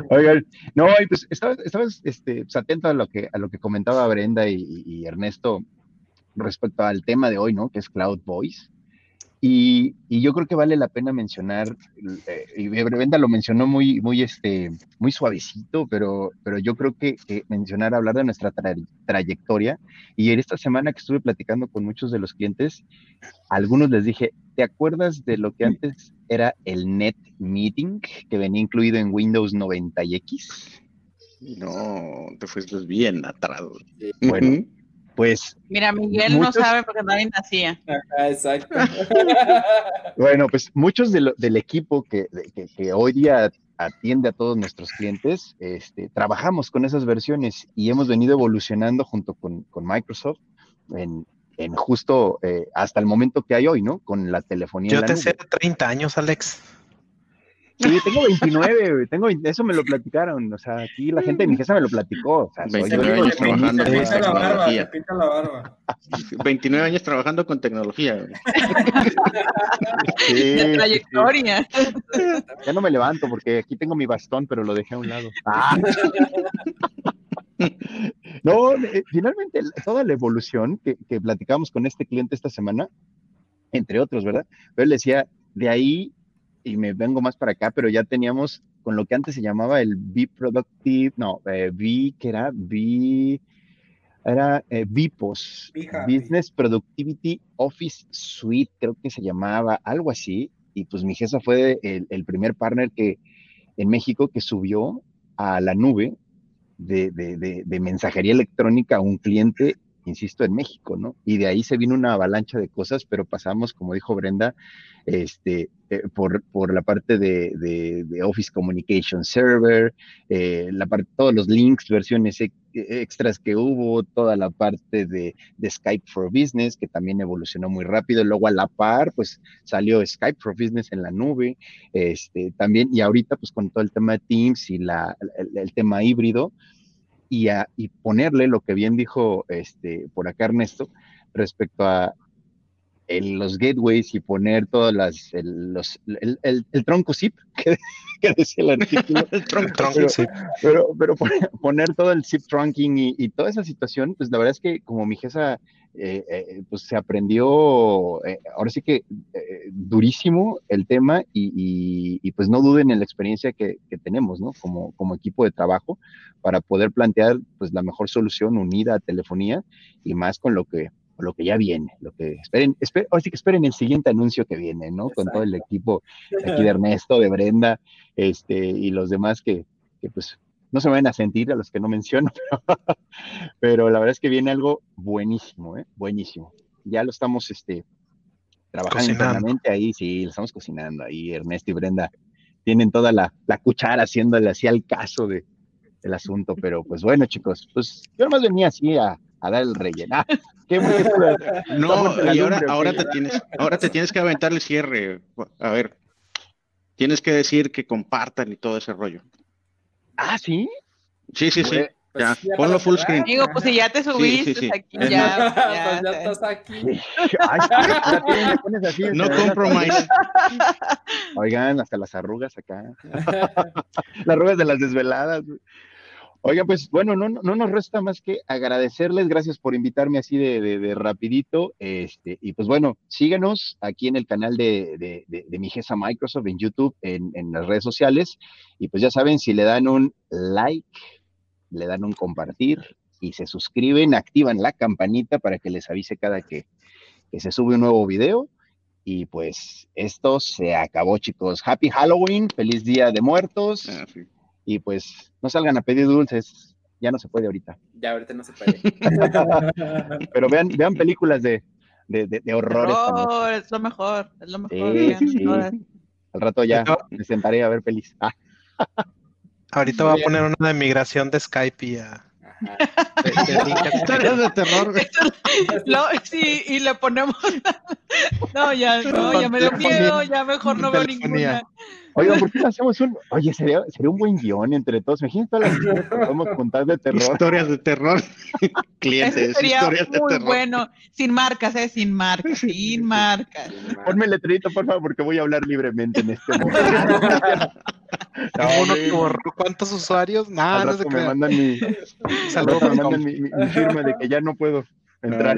Oigan, no, y pues estabas, estabas este, pues, atento a lo que a lo que comentaba Brenda y, y- y Ernesto respecto al tema de hoy, ¿no? Que es Cloud Voice. Y, y yo creo que vale la pena mencionar, eh, y Brenda lo mencionó muy, muy, este, muy suavecito, pero, pero yo creo que, que mencionar, hablar de nuestra tra- trayectoria. Y en esta semana que estuve platicando con muchos de los clientes, a algunos les dije, ¿te acuerdas de lo que antes era el Net Meeting, que venía incluido en Windows 90X? No, te fuiste bien atrás. Bueno. Pues, Mira, Miguel Muchos- no sabe porque nadie nacía. Ajá, exacto. bueno, pues muchos de lo- del equipo que, de- que- que hoy día atiende a todos nuestros clientes, este, trabajamos con esas versiones y hemos venido evolucionando junto con, con Microsoft en, en justo eh, hasta el momento que hay hoy, ¿no? Con la telefonía. en Yo la te sé de 30 años, Alex. Sí, tengo 29, güey, tengo, 20 eso me lo platicaron, o sea, aquí la gente de mi casa me lo platicó, o sea, soy 29 yo, años trabajando con pinta la barba, se tecnología. pinta la barba. 29 años trabajando con tecnología. güey. Sí, sí. trayectoria. Ya no me levanto porque aquí tengo mi bastón, pero lo dejé a un lado. Ah. No, eh, finalmente toda la evolución que, que platicamos con este cliente esta semana, entre otros, ¿verdad? Pero él decía, de ahí, y me vengo más para acá, pero ya teníamos con lo que antes se llamaba el Be Productive, no, eh, B, que era B, era eh, Be Happy. Business Productivity Office Suite, creo que se llamaba, algo así, y pues mi jefa fue el, el primer partner que en México que subió a la nube de, de- de- de mensajería electrónica a un cliente, insisto, en México, ¿no? Y de ahí se vino una avalancha de cosas, pero pasamos, como dijo Brenda, este, eh, por, por la parte de, de- Office Communication Server, eh, la parte, todos los links, versiones ex- extras que hubo, toda la parte de, de Skype for Business, que también evolucionó muy rápido. Luego a la par, pues salió Skype for Business en la nube, este, también, y ahorita pues con todo el tema de Teams y la, el tema híbrido, y, a, y ponerle lo que bien dijo este, por acá Ernesto respecto a el- los gateways y poner todas las, el, los, el, el- el tronco zip que, que decía el artículo, El tronco. Tronco, pero- sí. pero, pero poner, poner todo el zip trunking y, y toda esa situación, pues la verdad es que como mi jefa, eh, eh, pues se aprendió, eh, ahora sí que durísimo el tema y, y- y, pues no duden en la experiencia que, que tenemos, ¿no? Como, como equipo de trabajo para poder plantear pues la mejor solución unida a telefonía y más con lo que lo que ya viene, lo que esperen, esper- ahora sí que esperen el siguiente anuncio que viene, ¿no? Con todo el equipo aquí de Ernesto, de Brenda, este, y los demás que, que pues no se van a sentir a los que no menciono, pero, pero la verdad es que viene algo buenísimo, ¿eh? Buenísimo. Ya lo estamos este, trabajando internamente ahí, sí, lo estamos cocinando ahí. Ernesto y Brenda tienen toda la, la cuchara haciéndole así al caso de, del asunto, pero pues bueno, chicos, pues yo nomás venía así a, a dar el relleno. Ah, qué qué No, y ahora, lumbre, ¿o ahora te tienes, ahora te tienes que aventar el cierre. A ver, tienes que decir que compartan y todo ese rollo. Ah, sí. Sí, sí, sí. Pues Ya, ponlo full cerrar. screen. Digo, pues si ya te subiste sí. aquí, Es ya, pues ya, ya estás aquí. Ay, sí, ya tienes- ya pones así, No compromise. Oigan, hasta las arrugas acá. las arrugas de las desveladas. Güey. Oiga, pues bueno, no, no nos resta más que agradecerles, gracias por invitarme así de, de, rapidito, este, y pues bueno, síguenos aquí en el canal de, de, de Mijesa Microsoft en YouTube, en, en, las redes sociales, y pues ya saben, si le dan un like, le dan un compartir y se suscriben, activan la campanita para que les avise cada que, se sube un nuevo video. Y pues esto se acabó, chicos. Happy Halloween, feliz Día de Muertos. Y pues no salgan a pedir dulces, ya no se puede ahorita. Ya ahorita no se puede. Pero vean, vean películas de, de, de, horrores. es lo mejor, es lo mejor. Al rato ya me sentaré a ver pelis. Ah. Ahorita voy a poner una de migración de Skype y a... Historias de terror. sí, y le ponemos. no, ya, no, ya me dio miedo, ya mejor no veo ninguna. Oiga, ¿por qué no hacemos un.? Oye, sería, sería un buen guion entre todos. Imagínate todas las historias que podemos contar de terror. Historias de terror. Clientes, sería historias de muy bueno. Sin marcas, ¿eh? Sin marcas, sin marcas. Ponme el letrito, por favor, porque voy a hablar libremente en este momento. no, ¿Cuántos usuarios? Nada, no sé me mandan mi, Saludos, me mandan mi, mi firma de que ya no puedo entrar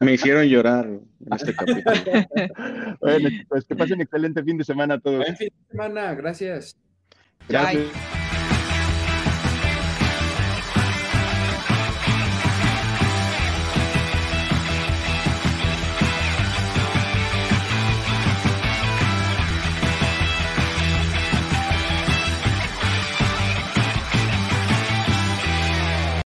Me hicieron llorar en este capítulo. bueno, pues que pasen excelente fin de semana a todos. Buen fin de semana, gracias. Gracias.